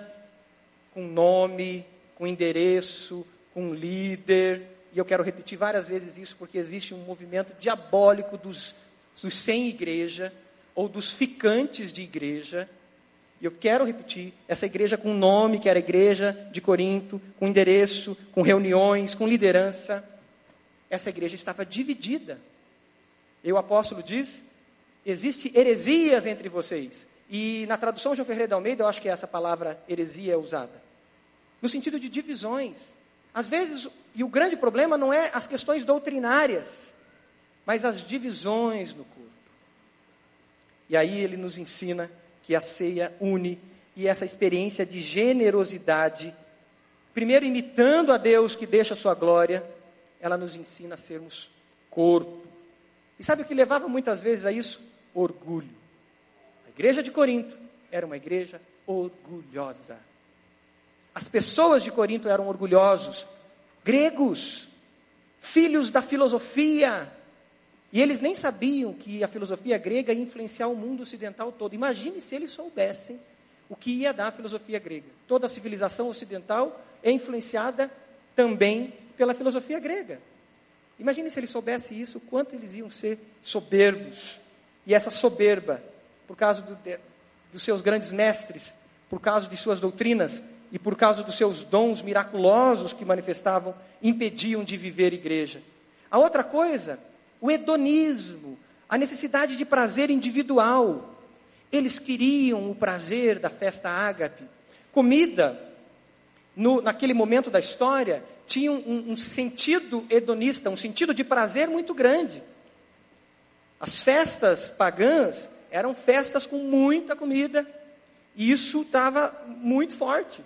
com nome, com endereço, com líder, e eu quero repetir várias vezes isso porque existe um movimento diabólico dos, dos sem igreja, ou dos ficantes de igreja. E eu quero repetir, essa igreja com nome, que era a igreja de Corinto, com endereço, com reuniões, com liderança, essa igreja estava dividida. E o apóstolo diz existe heresias entre vocês. E na tradução João Ferreira de Almeida, eu acho que essa palavra heresia é usada. No sentido de divisões. Às vezes, e o grande problema não é as questões doutrinárias, mas as divisões no corpo. E aí ele nos ensina que a ceia une e essa experiência de generosidade, primeiro imitando a Deus que deixa a sua glória, ela nos ensina a sermos corpo. E sabe o que levava muitas vezes a isso? Orgulho. A igreja de Corinto era uma igreja orgulhosa. As pessoas de Corinto eram orgulhosos, gregos, filhos da filosofia. E eles nem sabiam que a filosofia grega ia influenciar o mundo ocidental todo. Imagine se eles soubessem o que ia dar a filosofia grega. Toda a civilização ocidental é influenciada também pela filosofia grega. Imagine se eles soubessem isso, quanto eles iam ser soberbos. E essa soberba, por causa do, de, dos seus grandes mestres, por causa de suas doutrinas e por causa dos seus dons miraculosos que manifestavam, impediam de viver igreja. A outra coisa, o hedonismo, a necessidade de prazer individual. Eles queriam o prazer da festa ágape. Comida, no, naquele momento da história, tinha um, um sentido hedonista, um sentido de prazer muito grande. As festas pagãs eram festas com muita comida, e isso estava muito forte.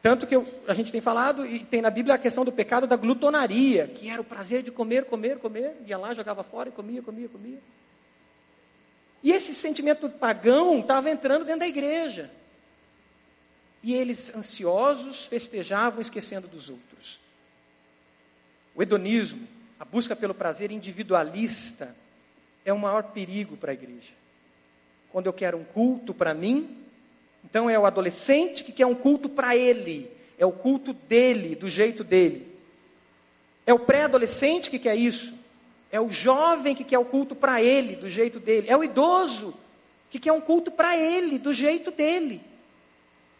Tanto que eu, a gente tem falado, e tem na Bíblia a questão do pecado da glutonaria, que era o prazer de comer, comer, comer, ia lá, jogava fora e comia, comia, comia. E esse sentimento pagão estava entrando dentro da igreja. E eles, ansiosos, festejavam, esquecendo dos outros. O hedonismo, a busca pelo prazer individualista, é o maior perigo para a igreja. Quando eu quero um culto para mim, então é o adolescente que quer um culto para ele, é o culto dele, do jeito dele. É o pré-adolescente que quer isso, é o jovem que quer o culto para ele, do jeito dele, é o idoso que quer um culto para ele, do jeito dele.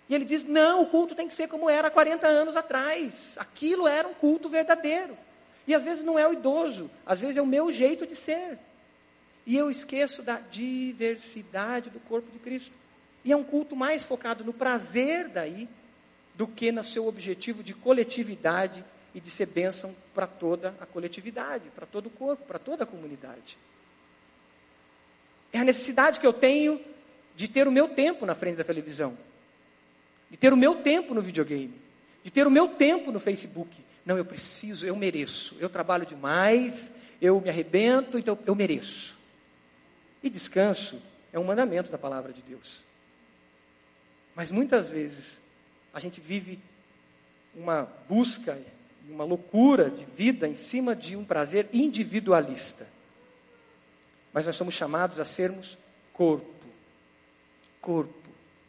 E ele diz: não, o culto tem que ser como era há 40 anos atrás. Aquilo era um culto verdadeiro. E às vezes não é o idoso, às vezes é o meu jeito de ser. E eu esqueço da diversidade do corpo de Cristo. E é um culto mais focado no prazer daí do que no seu objetivo de coletividade e de ser bênção para toda a coletividade, para todo o corpo, para toda a comunidade. É a necessidade que eu tenho de ter o meu tempo na frente da televisão. de ter o meu tempo no videogame, de ter o meu tempo no Facebook. Não, eu preciso, eu mereço. Eu trabalho demais, eu me arrebento, então eu mereço. E descanso é um mandamento da palavra de Deus. Mas muitas vezes a gente vive uma busca, uma loucura de vida em cima de um prazer individualista. Mas nós somos chamados a sermos corpo. Corpo.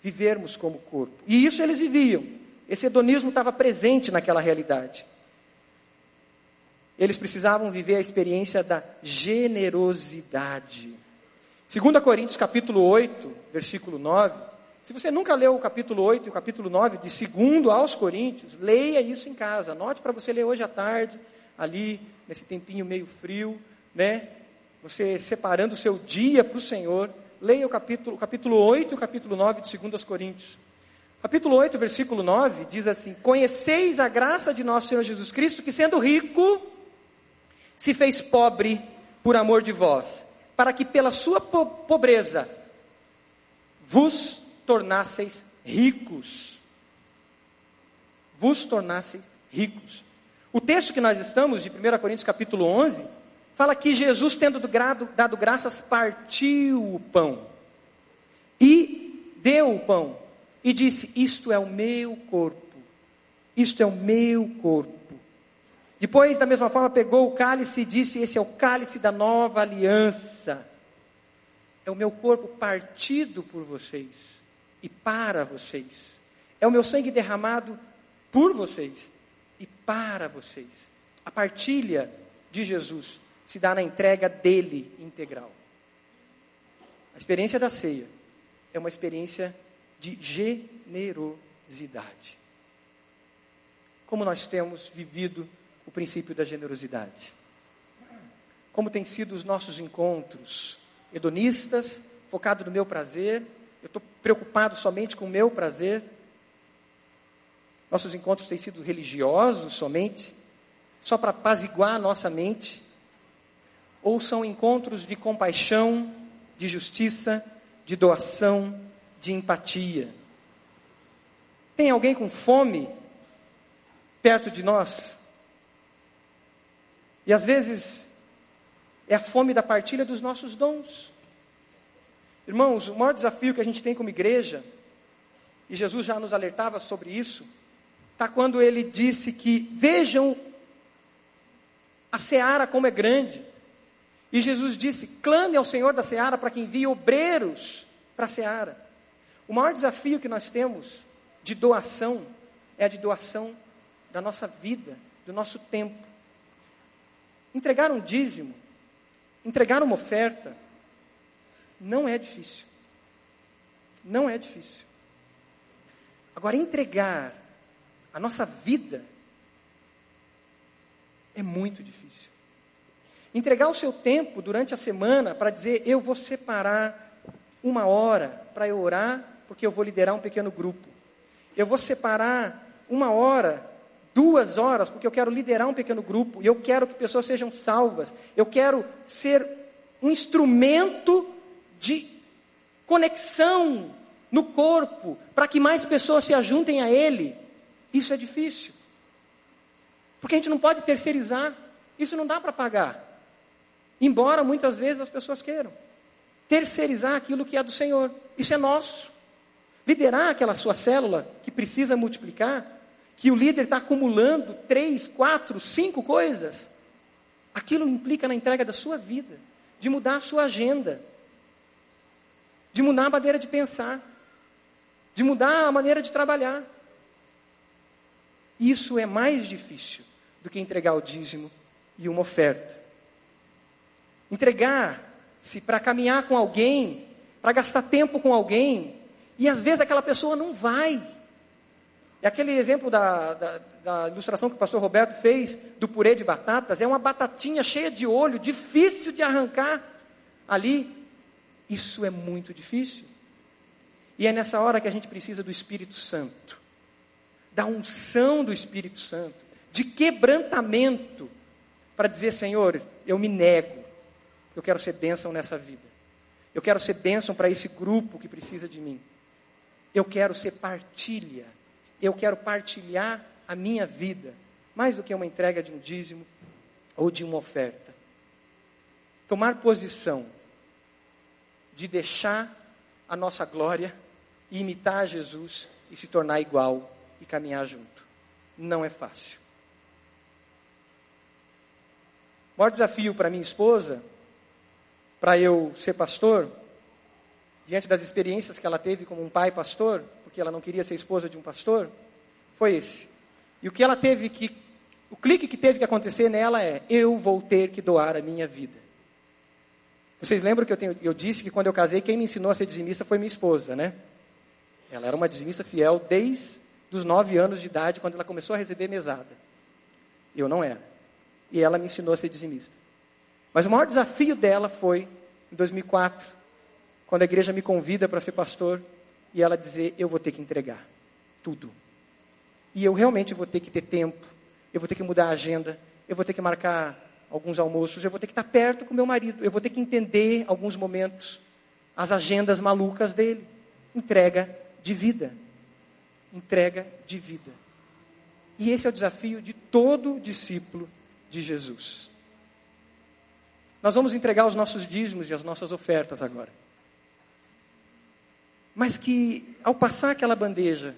Vivermos como corpo. E isso eles viviam. Esse hedonismo estava presente naquela realidade. Eles precisavam viver a experiência da generosidade. 2 Coríntios capítulo 8, versículo 9, se você nunca leu o capítulo 8 e o capítulo 9 de segundo aos Coríntios, leia isso em casa. Anote para você ler hoje à tarde, ali, nesse tempinho meio frio, né? Você separando o seu dia para o Senhor. Leia o capítulo, o capítulo 8 e o capítulo 9 de 2 Coríntios. Capítulo 8, versículo 9, diz assim: Conheceis a graça de nosso Senhor Jesus Cristo, que sendo rico, se fez pobre por amor de vós, para que pela sua po pobreza vos tornasseis ricos. Vos tornasseis ricos. O texto que nós estamos, de 1 Coríntios capítulo 11, fala que Jesus, tendo dado, dado graças, partiu o pão e deu o pão e disse: Isto é o meu corpo, isto é o meu corpo. Depois, da mesma forma, pegou o cálice e disse: Esse é o cálice da nova aliança. É o meu corpo partido por vocês e para vocês. É o meu sangue derramado por vocês e para vocês. A partilha de Jesus se dá na entrega dele integral. A experiência da ceia é uma experiência de generosidade. Como nós temos vivido o princípio da generosidade? Como têm sido os nossos encontros hedonistas, focado no meu prazer, eu estou preocupado somente com o meu prazer. Nossos encontros têm sido religiosos somente, só para apaziguar a nossa mente. Ou são encontros de compaixão, de justiça, de doação, de empatia. Tem alguém com fome perto de nós? E às vezes é a fome da partilha dos nossos dons. Irmãos, o maior desafio que a gente tem como igreja, e Jesus já nos alertava sobre isso, está quando ele disse que vejam a seara como é grande. E Jesus disse: clame ao Senhor da seara para que envie obreiros para a seara. O maior desafio que nós temos de doação é a de doação da nossa vida, do nosso tempo. Entregar um dízimo, entregar uma oferta, não é difícil. Não é difícil. Agora, entregar a nossa vida é muito difícil. Entregar o seu tempo durante a semana para dizer: eu vou separar uma hora para eu orar, porque eu vou liderar um pequeno grupo. Eu vou separar uma hora, duas horas, porque eu quero liderar um pequeno grupo e eu quero que pessoas sejam salvas. Eu quero ser um instrumento de conexão no corpo, para que mais pessoas se ajuntem a Ele, isso é difícil. Porque a gente não pode terceirizar, isso não dá para pagar. Embora muitas vezes as pessoas queiram. Terceirizar aquilo que é do Senhor, isso é nosso. Liderar aquela sua célula que precisa multiplicar, que o líder está acumulando três, quatro, cinco coisas, aquilo implica na entrega da sua vida, de mudar a sua agenda, de mudar a maneira de pensar, de mudar a maneira de trabalhar. Isso é mais difícil do que entregar o dízimo e uma oferta. Entregar-se para caminhar com alguém, para gastar tempo com alguém, e às vezes aquela pessoa não vai. É aquele exemplo da, da, da, ilustração que o pastor Roberto fez do purê de batatas. É uma batatinha cheia de olho, difícil de arrancar ali. Isso é muito difícil. E é nessa hora que a gente precisa do Espírito Santo, da unção do Espírito Santo, de quebrantamento, para dizer: Senhor, eu me nego, eu quero ser bênção nessa vida, eu quero ser bênção para esse grupo que precisa de mim. Eu quero ser partilha. Eu quero partilhar a minha vida, mais do que uma entrega de um dízimo ou de uma oferta. Tomar posição de deixar a nossa glória e imitar Jesus e se tornar igual e caminhar junto. Não é fácil. O maior desafio para minha esposa, para eu ser pastor, diante das experiências que ela teve como um pai pastor, porque ela não queria ser esposa de um pastor, foi esse. E o que ela teve que, o clique que teve que acontecer nela é: eu vou ter que doar a minha vida. Vocês lembram que eu, tenho, eu disse que quando eu casei, quem me ensinou a ser dizimista foi minha esposa, né? Ela era uma dizimista fiel desde os nove anos de idade, quando ela começou a receber mesada. Eu não era. E ela me ensinou a ser dizimista. Mas o maior desafio dela foi em 2004, quando a igreja me convida para ser pastor e ela dizer: Eu vou ter que entregar tudo. E eu realmente vou ter que ter tempo, eu vou ter que mudar a agenda, eu vou ter que marcar alguns almoços, eu vou ter que estar perto com meu marido, eu vou ter que entender alguns momentos, as agendas malucas dele. Entrega de vida. Entrega de vida. E esse é o desafio de todo discípulo de Jesus. Nós vamos entregar os nossos dízimos e as nossas ofertas agora. Mas que ao passar aquela bandeja,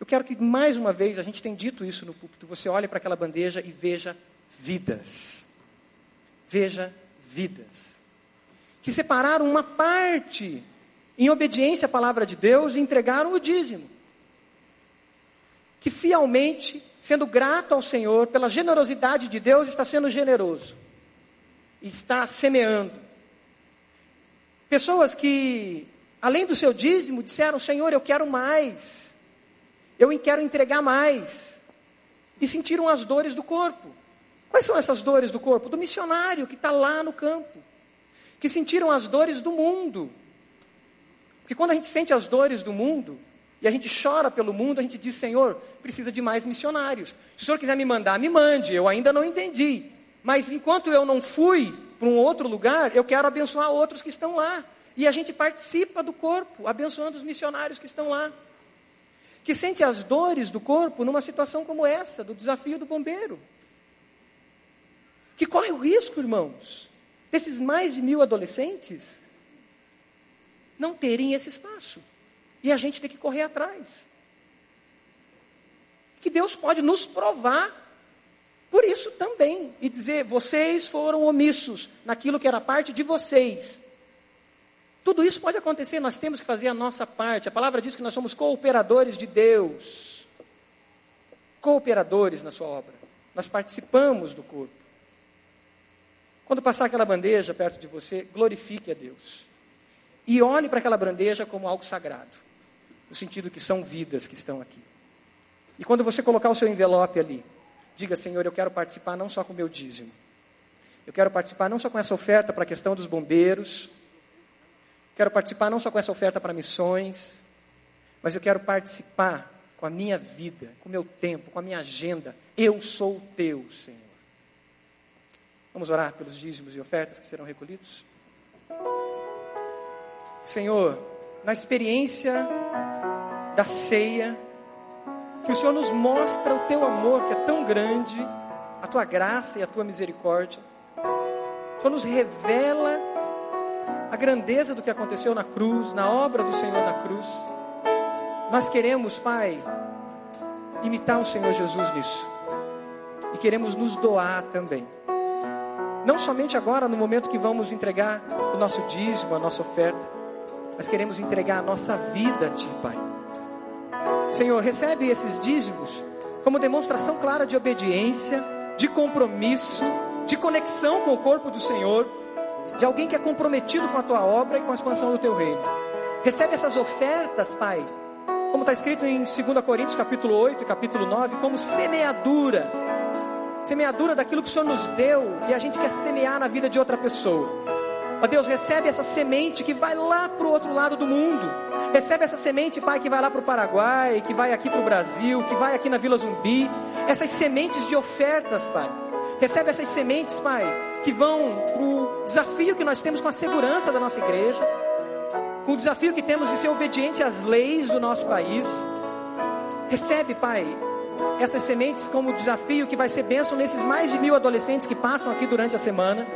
eu quero que mais uma vez, a gente tem dito isso no púlpito, você olhe para aquela bandeja e veja vidas. Veja vidas. Que separaram uma parte em obediência à palavra de Deus e entregaram o dízimo. Que fielmente, sendo grato ao Senhor pela generosidade de Deus, está sendo generoso. E está semeando. Pessoas que, além do seu dízimo, disseram: Senhor, eu quero mais. Eu quero entregar mais. E sentiram as dores do corpo. Quais são essas dores do corpo? Do missionário que está lá no campo. Que sentiram as dores do mundo porque quando a gente sente as dores do mundo, e a gente chora pelo mundo, a gente diz: Senhor, precisa de mais missionários. Se o Senhor quiser me mandar, me mande. Eu ainda não entendi. Mas enquanto eu não fui para um outro lugar, eu quero abençoar outros que estão lá. E a gente participa do corpo, abençoando os missionários que estão lá. Que sente as dores do corpo numa situação como essa, do desafio do bombeiro. Que corre o risco, irmãos, desses mais de mil adolescentes não terem esse espaço. E a gente tem que correr atrás. Que Deus pode nos provar por isso também e dizer: vocês foram omissos naquilo que era parte de vocês. Tudo isso pode acontecer, nós temos que fazer a nossa parte. A palavra diz que nós somos cooperadores de Deus. Cooperadores na sua obra. Nós participamos do corpo. Quando passar aquela bandeja perto de você, glorifique a Deus. E olhe para aquela bandeja como algo sagrado, no sentido que são vidas que estão aqui. E quando você colocar o seu envelope ali, diga: Senhor, eu quero participar não só com o meu dízimo, eu quero participar não só com essa oferta para a questão dos bombeiros, quero participar não só com essa oferta para missões, mas eu quero participar com a minha vida, com o meu tempo, com a minha agenda. Eu sou teu, Senhor. Vamos orar pelos dízimos e ofertas que serão recolhidos? Senhor, na experiência da ceia, que o Senhor nos mostra o teu amor que é tão grande, a tua graça e a tua misericórdia. O Senhor nos revela a grandeza do que aconteceu na cruz, na obra do Senhor na cruz. Nós queremos, Pai, imitar o Senhor Jesus nisso. E queremos nos doar também. Não somente agora, no momento que vamos entregar o nosso dízimo, a nossa oferta, mas queremos entregar a nossa vida a Ti, Pai. Senhor, recebe esses dízimos como demonstração clara de obediência, de compromisso, de conexão com o corpo do Senhor, de alguém que é comprometido com a Tua obra e com a expansão do Teu reino. Recebe essas ofertas, Pai, como está escrito em 2 Coríntios capítulo 8 e capítulo 9, como semeadura. Semeadura daquilo que o Senhor nos deu e a gente quer semear na vida de outra pessoa. Ó Deus, recebe essa semente que vai lá para o outro lado do mundo. Recebe essa semente, Pai, que vai lá para o Paraguai, que vai aqui para o Brasil, que vai aqui na Vila Zumbi. Essas sementes de ofertas, Pai. Recebe essas sementes, Pai, que vão para o desafio que nós temos com a segurança da nossa igreja. com o desafio que temos de ser obediente às leis do nosso país. Recebe, Pai, essas sementes como desafio que vai ser bênção nesses mais de mil adolescentes que passam aqui durante a semana,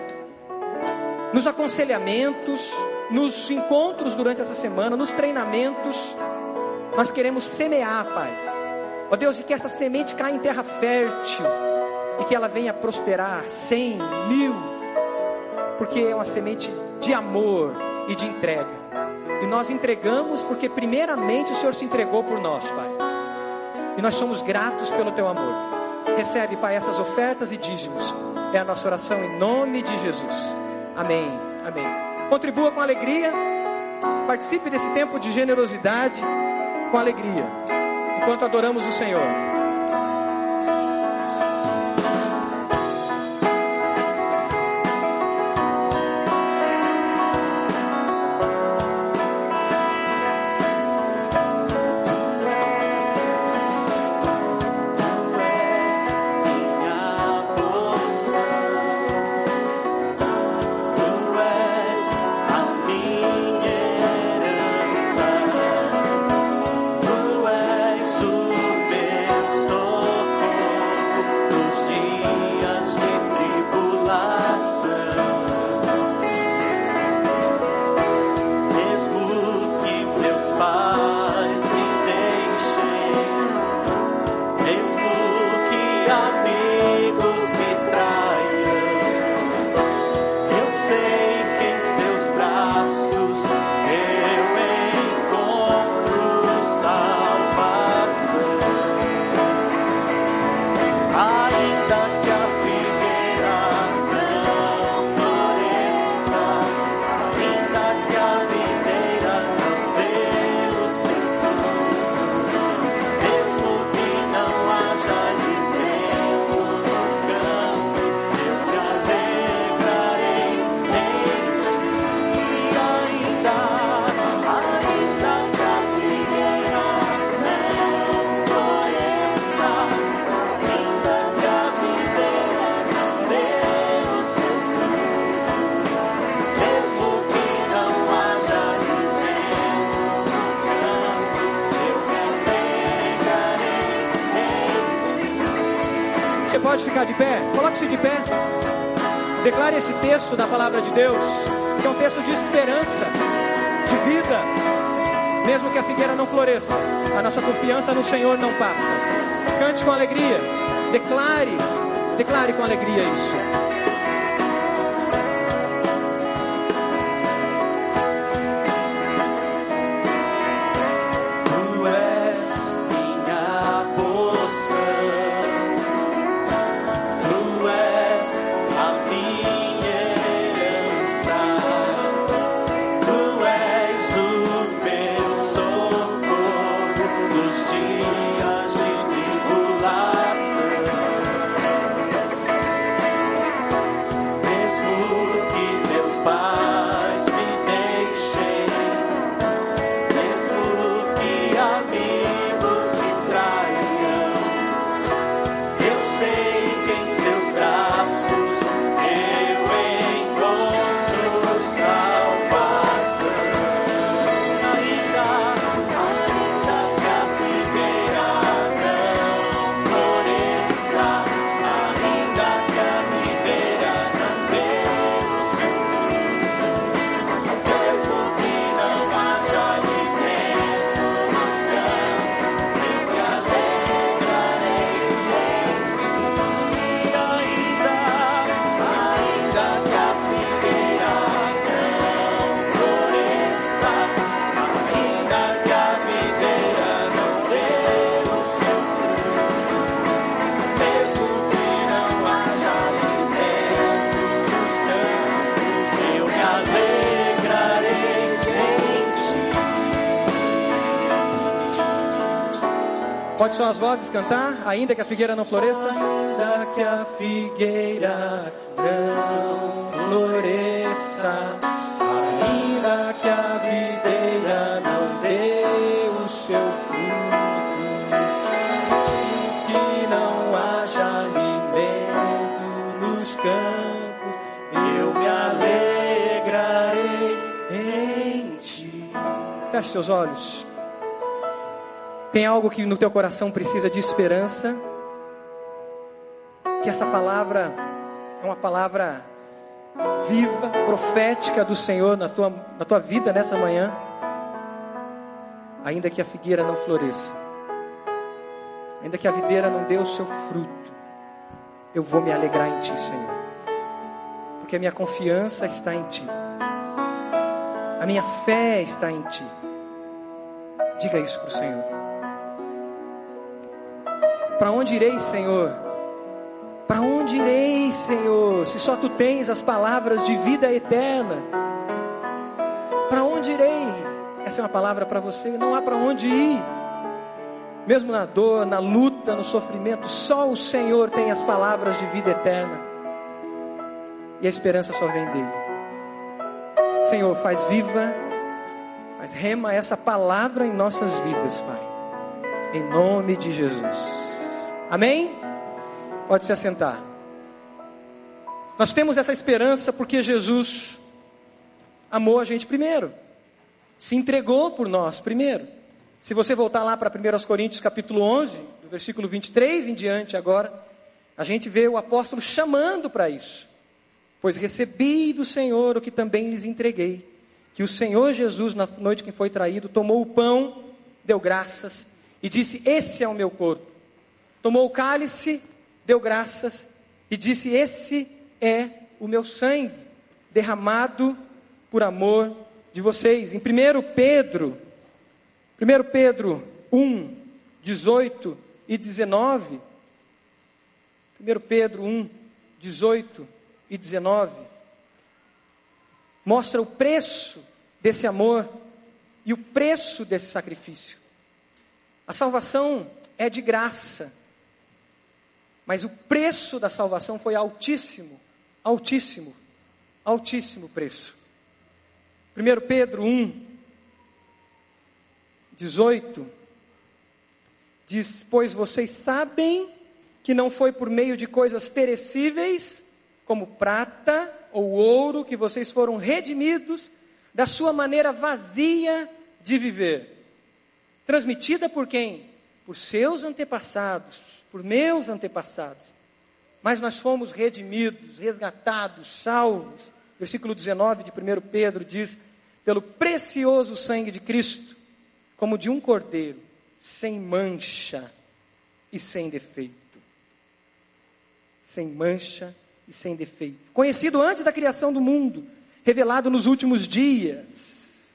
nos aconselhamentos, nos encontros durante essa semana, nos treinamentos. Nós queremos semear, Pai. Ó Deus, de que essa semente caia em terra fértil e que ela venha prosperar cem, mil, porque é uma semente de amor e de entrega. E nós entregamos porque, primeiramente, o Senhor se entregou por nós, Pai. E nós somos gratos pelo teu amor. Recebe, Pai, essas ofertas e dízimos. É a nossa oração em nome de Jesus. Amém. Amém. Contribua com alegria. Participe desse tempo de generosidade com alegria. Enquanto adoramos o Senhor. Senhor Só as vozes cantar, ainda que a figueira não floresça. Ainda que a figueira não floresça, ainda que a videira não dê o seu fruto, que não haja alimento nos campos, eu me alegrarei em ti. Feche seus olhos. Tem algo que no teu coração precisa de esperança? Que essa palavra é uma palavra viva, profética do Senhor na tua, na tua vida nessa manhã? Ainda que a figueira não floresça, ainda que a videira não dê o seu fruto, eu vou me alegrar em Ti, Senhor, porque a minha confiança está em Ti, a minha fé está em Ti. Diga isso para o Senhor. Para onde irei, Senhor? Para onde irei, Senhor? Se só tu tens as palavras de vida eterna. Para onde irei? Essa é uma palavra para você. Não há para onde ir. Mesmo na dor, na luta, no sofrimento, só o Senhor tem as palavras de vida eterna. E a esperança só vem dele. Senhor, faz viva, faz rema essa palavra em nossas vidas, Pai. Em nome de Jesus. Amém? Pode se assentar. Nós temos essa esperança porque Jesus amou a gente primeiro. Se entregou por nós primeiro. Se você voltar lá para 1 Coríntios capítulo 11, do versículo 23 em diante agora, a gente vê o apóstolo chamando para isso. Pois recebi do Senhor o que também lhes entreguei, que o Senhor Jesus, na noite que foi traído, tomou o pão, deu graças e disse: Esse é o meu corpo tomou o cálice, deu graças e disse: Esse é o meu sangue, derramado por amor de vocês. Em 1 Pedro, 1 Pedro 1, 18 e 19. 1 Pedro 1, 18 e 19. Mostra o preço desse amor e o preço desse sacrifício. A salvação é de graça. Mas o preço da salvação foi altíssimo, altíssimo, altíssimo preço. 1 Pedro 1, 18, diz: Pois vocês sabem que não foi por meio de coisas perecíveis, como prata ou ouro, que vocês foram redimidos da sua maneira vazia de viver. Transmitida por quem? Por seus antepassados por meus antepassados. Mas nós fomos redimidos, resgatados, salvos. Versículo 19 de 1 Pedro diz: pelo precioso sangue de Cristo, como de um cordeiro, sem mancha e sem defeito. Sem mancha e sem defeito. Conhecido antes da criação do mundo, revelado nos últimos dias.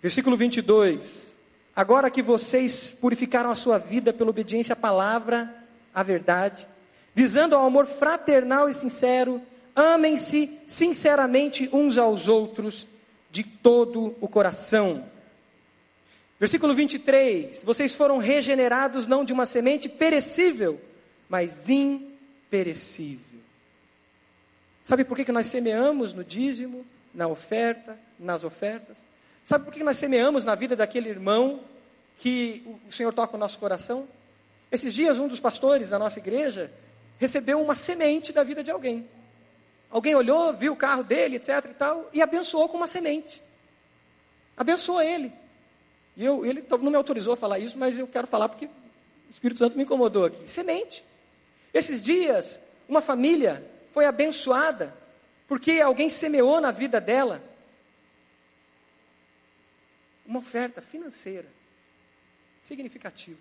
Versículo 22 Agora que vocês purificaram a sua vida pela obediência à palavra, à verdade, visando ao amor fraternal e sincero, amem-se sinceramente uns aos outros de todo o coração. Versículo 23: Vocês foram regenerados não de uma semente perecível, mas imperecível. Sabe por que, que nós semeamos no dízimo, na oferta, nas ofertas? Sabe por que nós semeamos na vida daquele irmão que o Senhor toca o nosso coração? Esses dias, um dos pastores da nossa igreja recebeu uma semente da vida de alguém. Alguém olhou, viu o carro dele, etc e tal, e abençoou com uma semente. Abençoou ele. E eu, ele não me autorizou a falar isso, mas eu quero falar porque o Espírito Santo me incomodou aqui. Semente. Esses dias, uma família foi abençoada porque alguém semeou na vida dela uma oferta financeira significativa.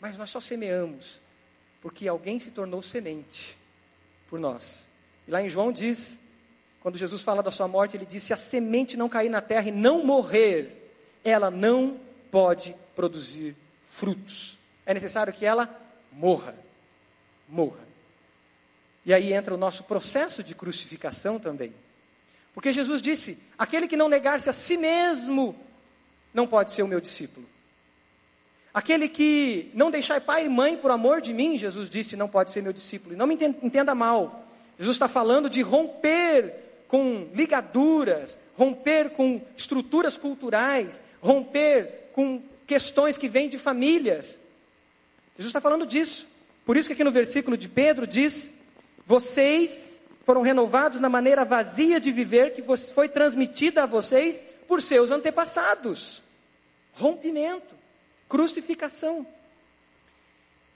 Mas nós só semeamos porque alguém se tornou semente por nós. E lá em João diz, quando Jesus fala da sua morte, ele diz: se a semente não cair na terra e não morrer, ela não pode produzir frutos. É necessário que ela morra. Morra. E aí entra o nosso processo de crucificação também. Porque Jesus disse: aquele que não negar-se a si mesmo não pode ser o meu discípulo. Aquele que não deixar pai e mãe por amor de mim, Jesus disse, não pode ser meu discípulo. E não me entenda mal. Jesus está falando de romper com ligaduras, romper com estruturas culturais, romper com questões que vêm de famílias. Jesus está falando disso. Por isso que aqui no versículo de Pedro diz: vocês foram renovados na maneira vazia de viver que foi transmitida a vocês por seus antepassados. Rompimento, crucificação.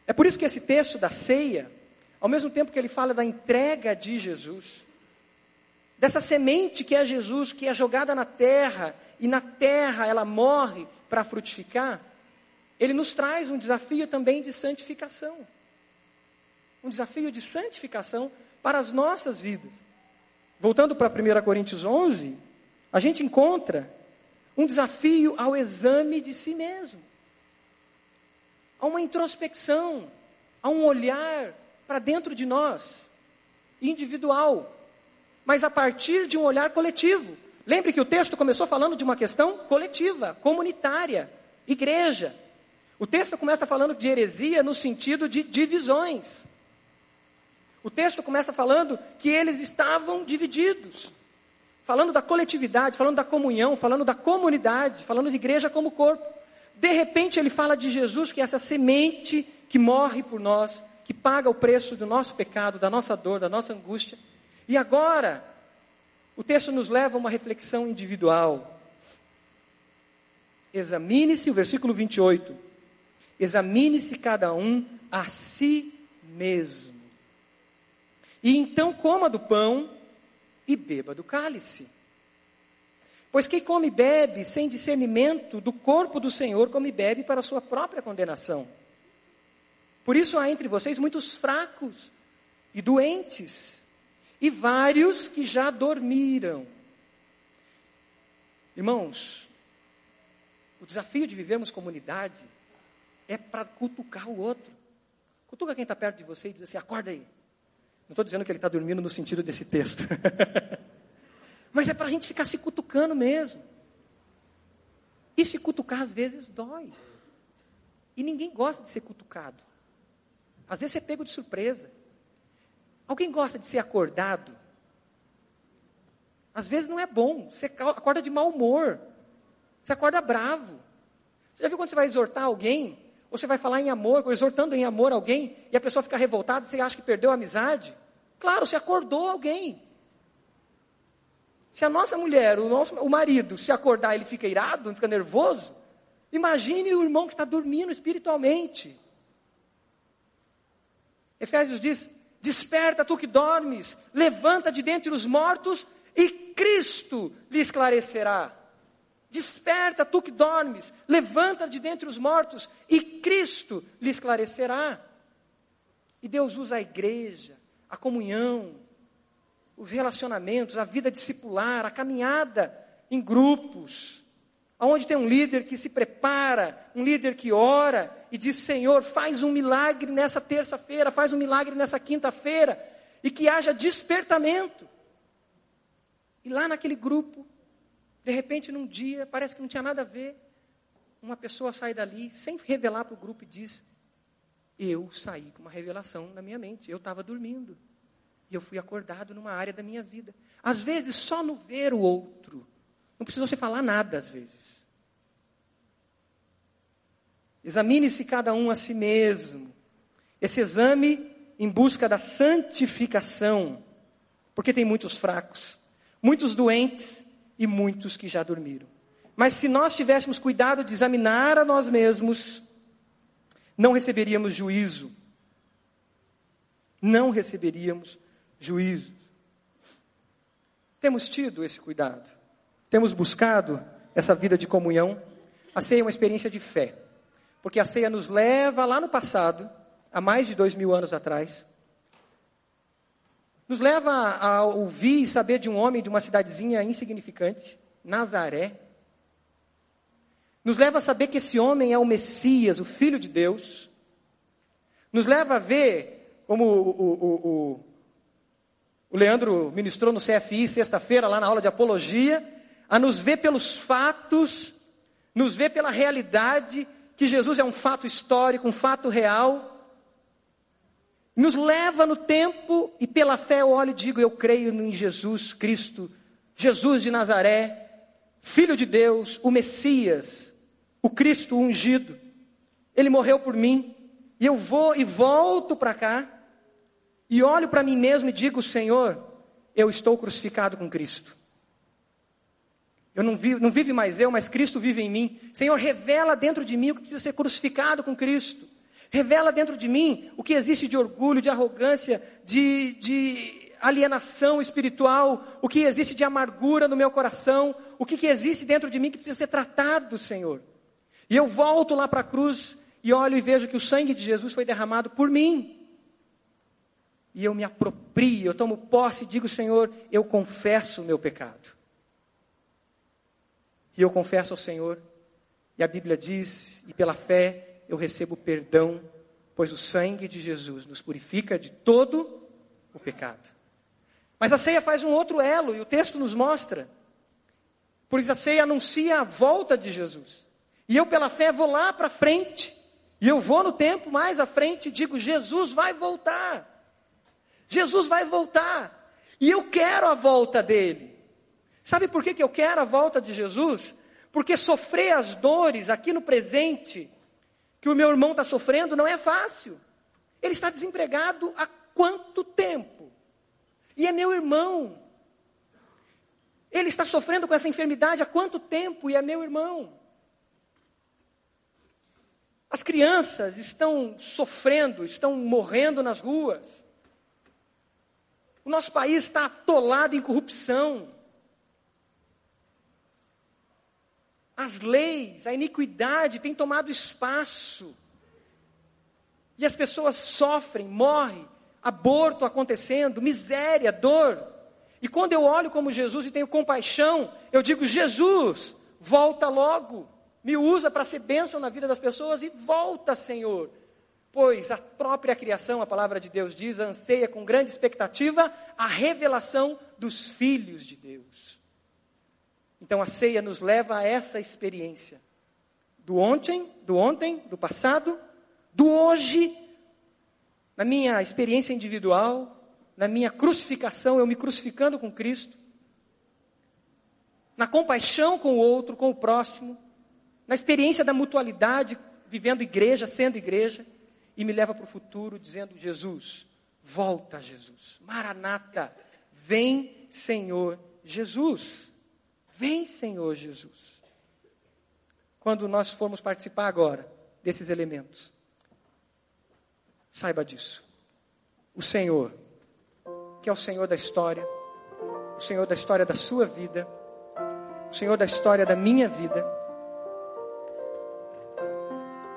É por isso que esse texto da ceia, ao mesmo tempo que ele fala da entrega de Jesus, dessa semente que é Jesus, que é jogada na terra, e na terra ela morre para frutificar, ele nos traz um desafio também de santificação. Um desafio de santificação para as nossas vidas. Voltando para 1 Coríntios 11, a gente encontra um desafio ao exame de si mesmo, a uma introspecção, a um olhar para dentro de nós, individual, mas a partir de um olhar coletivo. Lembre que o texto começou falando de uma questão coletiva, comunitária, igreja. O texto começa falando de heresia no sentido de divisões. O texto começa falando que eles estavam divididos. Falando da coletividade, falando da comunhão, falando da comunidade, falando de igreja como corpo. De repente ele fala de Jesus, que é essa semente que morre por nós, que paga o preço do nosso pecado, da nossa dor, da nossa angústia. E agora, o texto nos leva a uma reflexão individual. Examine-se, o versículo 28. Examine-se cada um a si mesmo. E então coma do pão e beba do cálice. Pois quem come e bebe sem discernimento do corpo do Senhor, come e bebe para a sua própria condenação. Por isso há entre vocês muitos fracos e doentes, e vários que já dormiram. Irmãos, o desafio de vivermos comunidade é para cutucar o outro. Cutuca quem está perto de você e diz assim: acorda aí. Não estou dizendo que ele está dormindo no sentido desse texto. Mas é para a gente ficar se cutucando mesmo. E se cutucar às vezes dói. E ninguém gosta de ser cutucado. Às vezes é pego de surpresa. Alguém gosta de ser acordado? Às vezes não é bom. Você acorda de mau humor. Você acorda bravo. Você já viu quando você vai exortar alguém? Você vai falar em amor, exortando em amor alguém, e a pessoa fica revoltada, você acha que perdeu a amizade? Claro, você acordou alguém. Se a nossa mulher, o, nosso, o marido, se acordar, ele fica irado, fica nervoso, imagine o irmão que está dormindo espiritualmente. Efésios diz: Desperta tu que dormes, levanta de dentre os mortos e Cristo lhe esclarecerá. Desperta tu que dormes, levanta de dentre os mortos e Cristo lhe esclarecerá. E Deus usa a igreja, a comunhão, os relacionamentos, a vida discipular, a caminhada em grupos, aonde tem um líder que se prepara, um líder que ora e diz: Senhor, faz um milagre nessa terça-feira, faz um milagre nessa quinta-feira, e que haja despertamento. E lá naquele grupo, de repente, num dia, parece que não tinha nada a ver, uma pessoa sai dali, sem revelar para o grupo, e diz: Eu saí com uma revelação na minha mente, eu estava dormindo. E eu fui acordado numa área da minha vida. Às vezes, só no ver o outro, não precisa você falar nada às vezes. Examine-se cada um a si mesmo. Esse exame em busca da santificação, porque tem muitos fracos, muitos doentes e muitos que já dormiram. Mas se nós tivéssemos cuidado de examinar a nós mesmos, não receberíamos juízo. Não receberíamos juízo. Temos tido esse cuidado. Temos buscado essa vida de comunhão. A ceia é uma experiência de fé. Porque a ceia nos leva lá no passado, há mais de dois mil anos atrás. Nos leva a ouvir e saber de um homem de uma cidadezinha insignificante, Nazaré. Nos leva a saber que esse homem é o Messias, o Filho de Deus. Nos leva a ver, como o, o, o, o Leandro ministrou no CFI sexta-feira, lá na aula de apologia, a nos ver pelos fatos, nos ver pela realidade, que Jesus é um fato histórico, um fato real, nos leva no tempo e pela fé eu olho e digo: Eu creio em Jesus Cristo, Jesus de Nazaré, Filho de Deus, o Messias, o Cristo ungido. Ele morreu por mim, e eu vou e volto para cá, e olho para mim mesmo e digo: Senhor, eu estou crucificado com Cristo. Eu não, vivo, não vive mais eu, mas Cristo vive em mim. Senhor, revela dentro de mim o que precisa ser crucificado com Cristo. Revela dentro de mim o que existe de orgulho, de arrogância, de, de alienação espiritual, o que existe de amargura no meu coração, o que, que existe dentro de mim que precisa ser tratado, Senhor. E eu volto lá para a cruz e olho e vejo que o sangue de Jesus foi derramado por mim. E eu me aproprio, eu tomo posse e digo, Senhor, eu confesso o meu pecado. E eu confesso ao Senhor, e a Bíblia diz, e pela fé eu recebo perdão, pois o sangue de Jesus nos purifica de todo o pecado. Mas a ceia faz um outro elo, e o texto nos mostra. Pois a ceia anuncia a volta de Jesus. E eu, pela fé, vou lá para frente. E eu vou no tempo mais à frente e digo: Jesus vai voltar. Jesus vai voltar. E eu quero a volta dele. Sabe por que, que eu quero a volta de Jesus? Porque sofrer as dores aqui no presente, que o meu irmão está sofrendo, não é fácil. Ele está desempregado há quanto tempo? E é meu irmão. Ele está sofrendo com essa enfermidade há quanto tempo? E é meu irmão. As crianças estão sofrendo, estão morrendo nas ruas. O nosso país está atolado em corrupção. As leis, a iniquidade tem tomado espaço. E as pessoas sofrem, morrem, aborto acontecendo, miséria, dor. E quando eu olho como Jesus e tenho compaixão, eu digo: Jesus, volta logo me usa para ser bênção na vida das pessoas e volta, Senhor. Pois a própria criação, a palavra de Deus diz, anseia com grande expectativa a revelação dos filhos de Deus. Então a ceia nos leva a essa experiência do ontem, do ontem, do passado, do hoje, na minha experiência individual, na minha crucificação, eu me crucificando com Cristo, na compaixão com o outro, com o próximo, na experiência da mutualidade, vivendo igreja, sendo igreja, e me leva para o futuro dizendo: Jesus, volta, Jesus, Maranata, vem, Senhor Jesus, vem, Senhor Jesus. Quando nós formos participar agora desses elementos, saiba disso. O Senhor, que é o Senhor da história, o Senhor da história da sua vida, o Senhor da história da minha vida,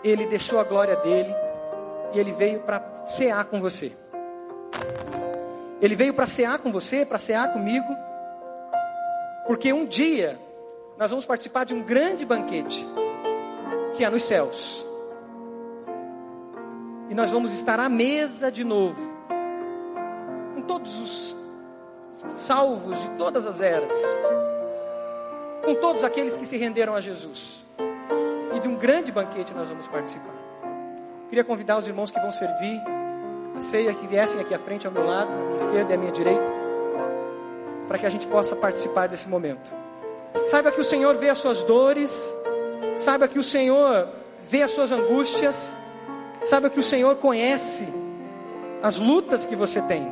ele deixou a glória dele e ele veio para cear com você. Ele veio para cear com você, para cear comigo, porque um dia nós vamos participar de um grande banquete, que é nos céus. E nós vamos estar à mesa de novo, com todos os salvos de todas as eras, com todos aqueles que se renderam a Jesus e de um grande banquete nós vamos participar. Queria convidar os irmãos que vão servir a ceia que viessem aqui à frente ao meu lado, à minha esquerda e à minha direita, para que a gente possa participar desse momento. Saiba que o Senhor vê as suas dores, saiba que o Senhor vê as suas angústias, saiba que o Senhor conhece as lutas que você tem.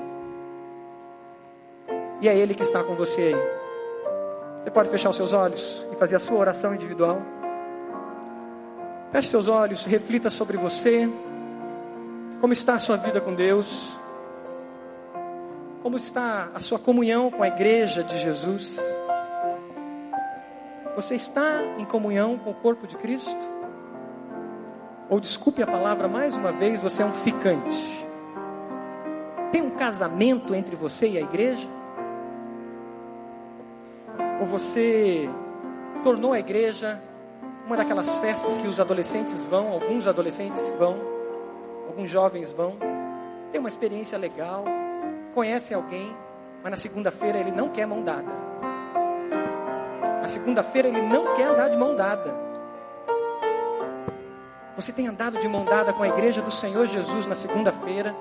E é Ele que está com você aí. Você pode fechar os seus olhos e fazer a sua oração individual. Feche seus olhos, reflita sobre você. Como está a sua vida com Deus? Como está a sua comunhão com a igreja de Jesus? Você está em comunhão com o corpo de Cristo? Ou desculpe a palavra mais uma vez, você é um ficante? Tem um casamento entre você e a igreja? Ou você tornou a igreja uma daquelas festas que os adolescentes vão, alguns adolescentes vão, alguns jovens vão, tem uma experiência legal, conhece alguém, mas na segunda-feira ele não quer mão dada. Na segunda-feira ele não quer andar de mão dada. Você tem andado de mão dada com a igreja do Senhor Jesus na segunda-feira,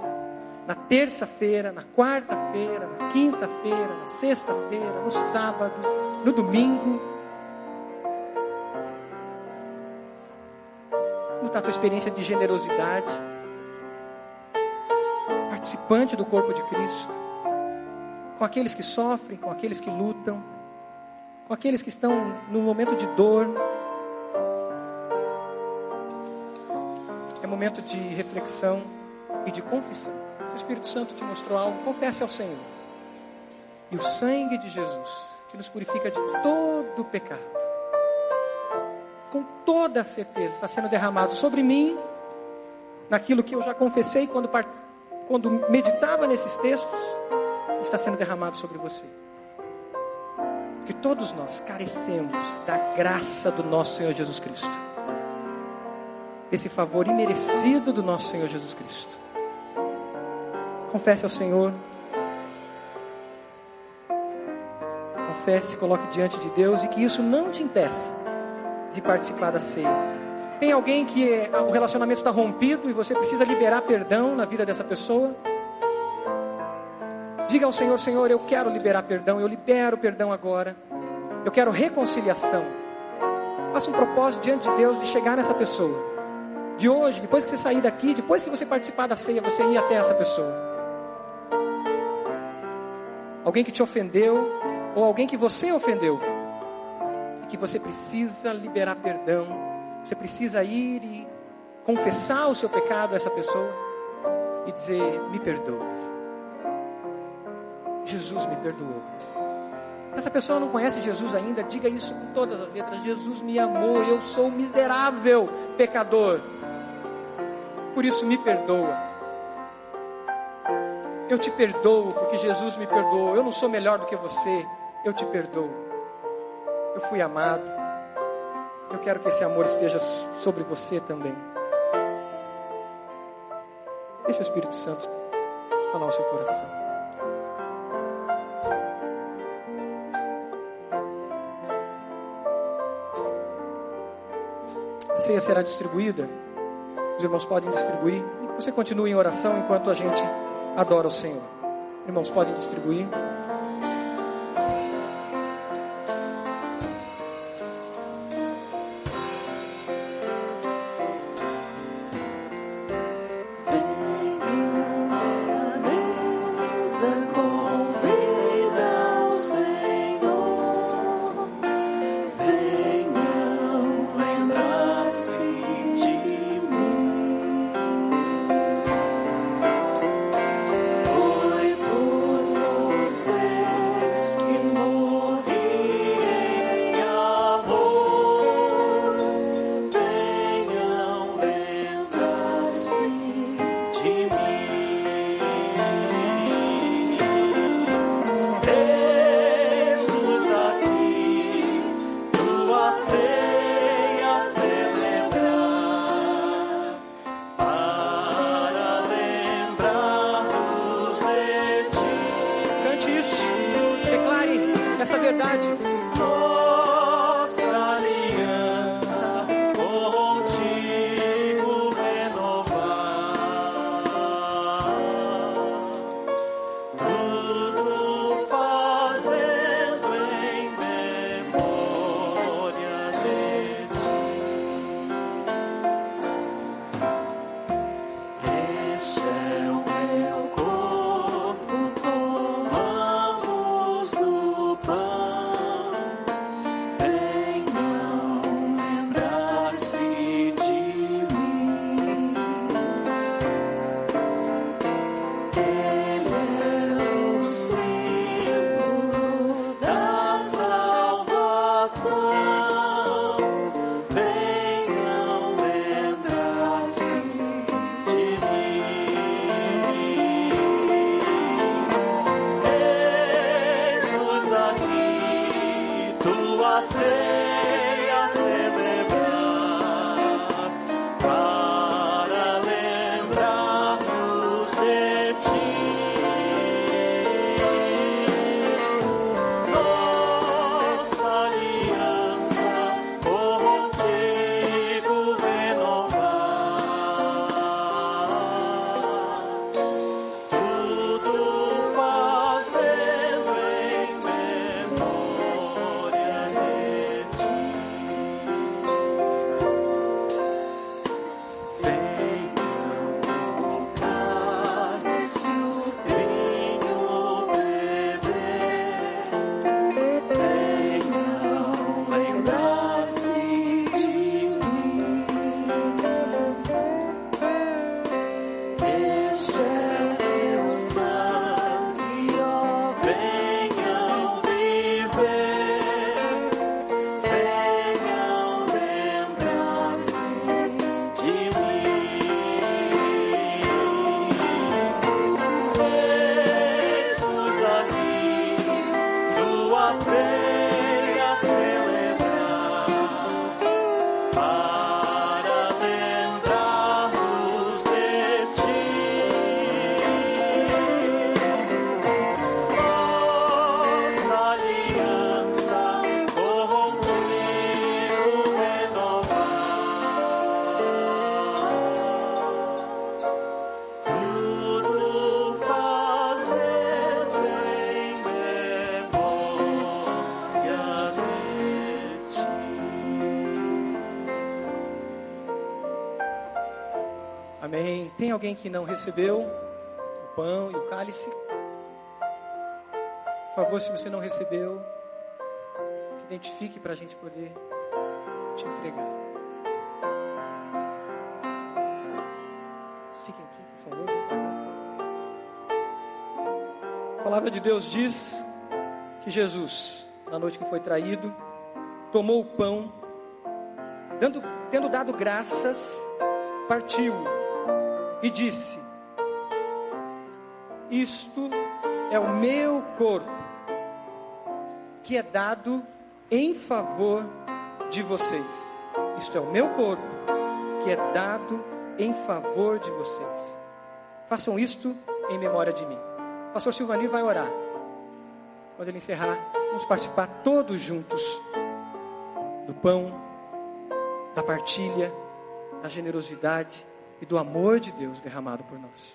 na terça-feira, na quarta-feira, na quinta-feira, na sexta-feira, no sábado, no domingo. Como está a tua experiência de generosidade? Participante do corpo de Cristo. com aqueles que sofrem, com aqueles que lutam, com aqueles que estão no momento de dor. É momento de reflexão e de confissão. Se o Espírito Santo te mostrou algo, confesse ao Senhor. E o sangue de Jesus, que nos purifica de todo o pecado, com toda a certeza, está sendo derramado sobre mim, naquilo que eu já confessei quando, quando meditava nesses textos, está sendo derramado sobre você. Que todos nós carecemos da graça do nosso Senhor Jesus Cristo, desse favor imerecido do nosso Senhor Jesus Cristo. Confesse ao Senhor. Confesse, coloque diante de Deus e que isso não te impeça de participar da ceia. Tem alguém que é, o relacionamento está rompido e você precisa liberar perdão na vida dessa pessoa? Diga ao Senhor: Senhor, eu quero liberar perdão, eu libero perdão agora. Eu quero reconciliação. Faça um propósito diante de Deus de chegar nessa pessoa. De hoje, depois que você sair daqui, depois que você participar da ceia, você ir até essa pessoa alguém que te ofendeu, ou alguém que você ofendeu, e que você precisa liberar perdão, você precisa ir e confessar o seu pecado a essa pessoa e dizer: Me perdoe. Jesus me perdoou. Se essa pessoa não conhece Jesus ainda, diga isso com todas as letras: Jesus me amou, eu sou miserável pecador. Por isso me perdoa. Eu te perdoo porque Jesus me perdoou. Eu não sou melhor do que você. Eu te perdoo. Eu fui amado. Eu quero que esse amor esteja sobre você também. Deixa o Espírito Santo falar ao seu coração. A ceia será distribuída. Os irmãos podem distribuir. Você continue em oração enquanto a gente adora o Senhor. Irmãos, podem distribuir. Tem alguém que não recebeu o pão e o cálice? Por favor, se você não recebeu, se identifique para a gente poder te entregar. Fiquem aqui, por favor. A palavra de Deus diz que Jesus, na noite que foi traído, tomou o pão, dando, tendo dado graças, partiu e disse: Isto é o meu corpo, que é dado em favor de vocês. Isto é o meu corpo, que é dado em favor de vocês. Façam isto em memória de mim. O pastor Silvani vai orar. Quando ele encerrar, vamos participar todos juntos do pão, da partilha, da generosidade e do amor de Deus derramado por nós.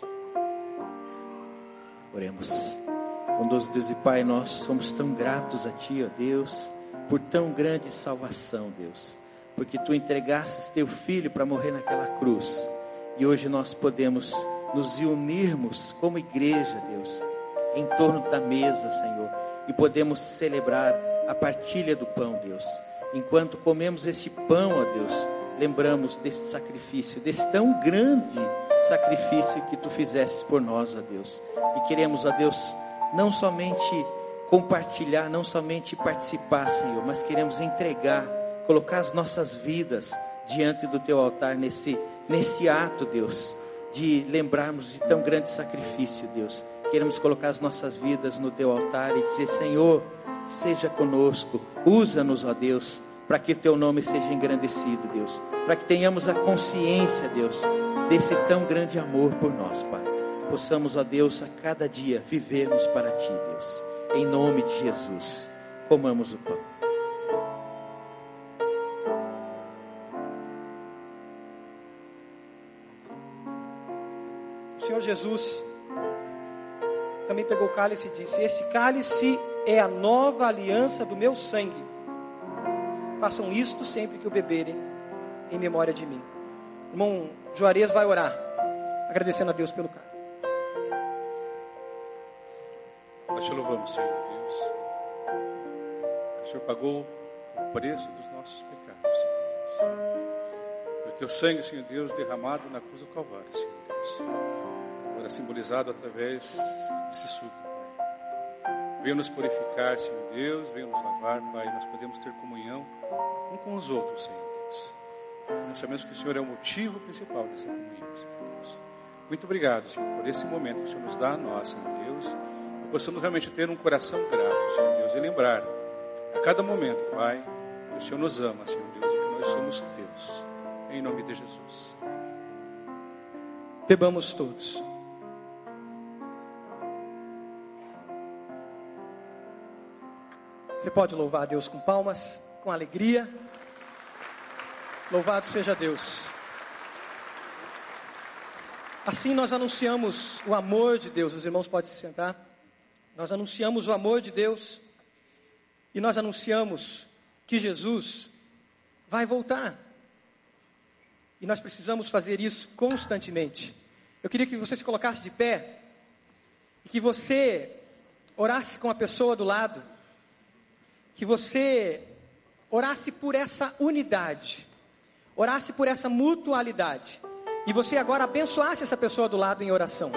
Oremos. Bondoso Deus e Pai, nós somos tão gratos a Ti, ó Deus, por tão grande salvação, Deus. Porque Tu entregastes Teu Filho para morrer naquela cruz. E hoje nós podemos nos unirmos como igreja, Deus, em torno da mesa, Senhor. E podemos celebrar a partilha do pão, Deus. Enquanto comemos este pão, ó Deus, lembramos desse sacrifício, desse tão grande sacrifício que Tu fizeste por nós, ó Deus. E queremos, ó Deus, não somente compartilhar, não somente participar, Senhor, mas queremos entregar, colocar as nossas vidas diante do Teu altar nesse, nesse ato, Deus, de lembrarmos de tão grande sacrifício, Deus. Queremos colocar as nossas vidas no Teu altar e dizer, Senhor, seja conosco, usa-nos, ó Deus, para que Teu nome seja engrandecido, Deus, para que tenhamos a consciência, Deus, desse tão grande amor por nós, Pai. Possamos, ó Deus, a cada dia vivermos para Ti, Deus. Em nome de Jesus, comamos o pão. O Senhor Jesus também pegou o cálice e disse: Este cálice é a nova aliança do meu sangue. Façam isto sempre que o beberem, em memória de mim. Irmão Juarez vai orar, agradecendo a Deus pelo cálice. Nós te louvamos, Senhor Deus. O Senhor pagou o preço dos nossos pecados, Senhor Deus. O teu sangue, Senhor Deus, derramado na cruz do Calvário, Senhor Deus. Agora simbolizado através desse suco. Venha nos purificar, Senhor Deus. Venha nos lavar, Pai. Nós podemos ter comunhão um com os outros, Senhor Deus. Nós sabemos que o Senhor é o motivo principal dessa comunhão, Senhor Deus. Muito obrigado, Senhor, por esse momento que o Senhor nos dá a nós, Senhor Deus possamos realmente ter um coração grato, Senhor Deus, e lembrar a cada momento, Pai, que o Senhor nos ama, Senhor Deus, e que nós somos teus. Em nome de Jesus. Bebamos todos. Você pode louvar a Deus com palmas, com alegria. Louvado seja Deus. Assim nós anunciamos o amor de Deus. Os irmãos podem se sentar. Nós anunciamos o amor de Deus e nós anunciamos que Jesus vai voltar. E nós precisamos fazer isso constantemente. Eu queria que você se colocasse de pé e que você orasse com a pessoa do lado, que você orasse por essa unidade, orasse por essa mutualidade, e você agora abençoasse essa pessoa do lado em oração.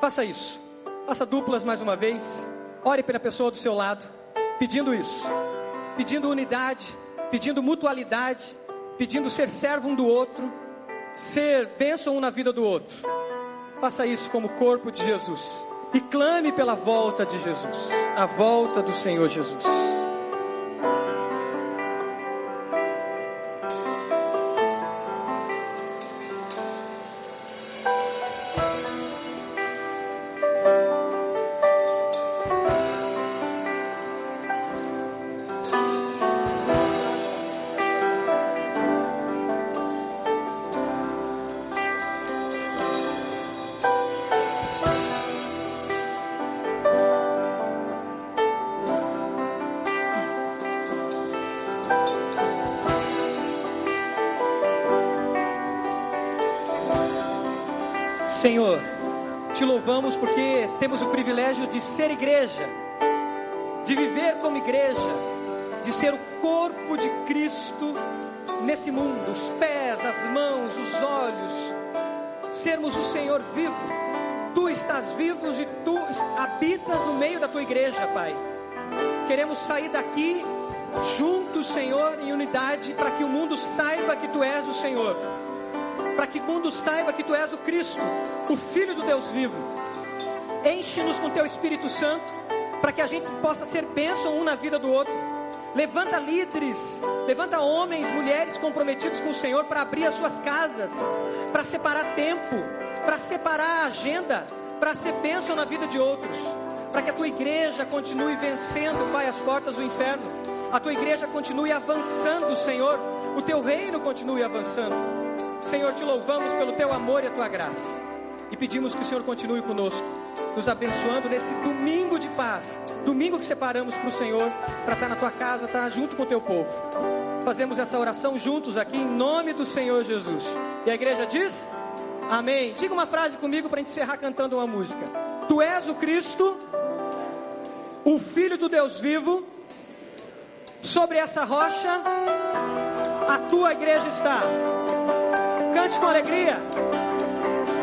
Faça isso. Faça duplas mais uma vez. Ore pela pessoa do seu lado, pedindo isso, pedindo unidade, pedindo mutualidade, pedindo ser servo um do outro, ser bênção um na vida do outro. Faça isso como corpo de Jesus e clame pela volta de Jesus, a volta do Senhor Jesus. Ser igreja, de viver como igreja, de ser o corpo de Cristo nesse mundo, os pés, as mãos, os olhos, sermos o Senhor vivo. Tu estás vivo e tu habitas no meio da tua igreja, Pai. Queremos sair daqui juntos, Senhor, em unidade, para que o mundo saiba que tu és o Senhor. Para que o mundo saiba que tu és o Cristo, o Filho do Deus vivo. Enche-nos com teu Espírito Santo, para que a gente possa ser bênção um na vida do outro. Levanta líderes, levanta homens, mulheres comprometidos com o Senhor para abrir as suas casas, para separar tempo, para separar a agenda, para ser bênção na vida de outros, para que a tua igreja continue vencendo, Pai, as portas do inferno, a tua igreja continue avançando, Senhor, o teu reino continue avançando. Senhor, te louvamos pelo teu amor e a tua graça. E pedimos que o Senhor continue conosco, nos abençoando nesse domingo de paz, domingo que separamos para o Senhor, para estar na tua casa, estar junto com o teu povo. Fazemos essa oração juntos aqui em nome do Senhor Jesus. E a igreja diz: Amém. Diga uma frase comigo para encerrar cantando uma música. Tu és o Cristo, o Filho do Deus vivo. Sobre essa rocha, a tua igreja está. Cante com alegria.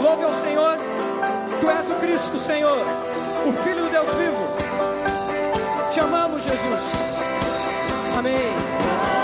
Louve ao Senhor. Tu és o Cristo, Senhor, o Filho do Deus vivo. Te amamos, Jesus. Amém.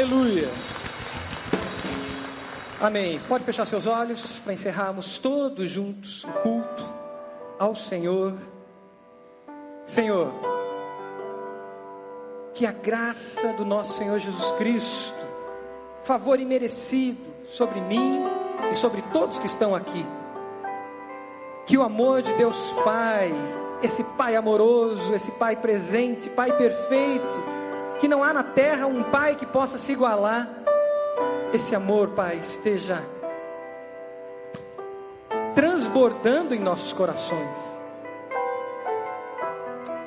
Aleluia. Amém. Pode fechar seus olhos para encerrarmos todos juntos o culto ao Senhor. Senhor, que a graça do nosso Senhor Jesus Cristo, favor imerecido sobre mim e sobre todos que estão aqui, que o amor de Deus Pai, esse Pai amoroso, esse Pai presente, Pai perfeito, que não há na terra um Pai que possa se igualar, esse amor, Pai, esteja transbordando em nossos corações.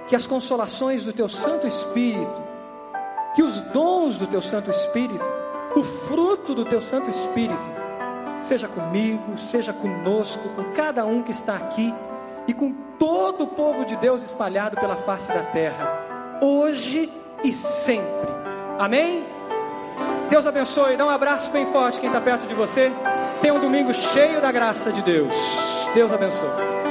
Que as consolações do Teu Santo Espírito, que os dons do Teu Santo Espírito, o fruto do Teu Santo Espírito, seja comigo, seja conosco, com cada um que está aqui e com todo o povo de Deus espalhado pela face da terra, hoje e sempre. Amém? Deus abençoe. Dá um abraço bem forte quem está perto de você. Tenha um domingo cheio da graça de Deus. Deus abençoe.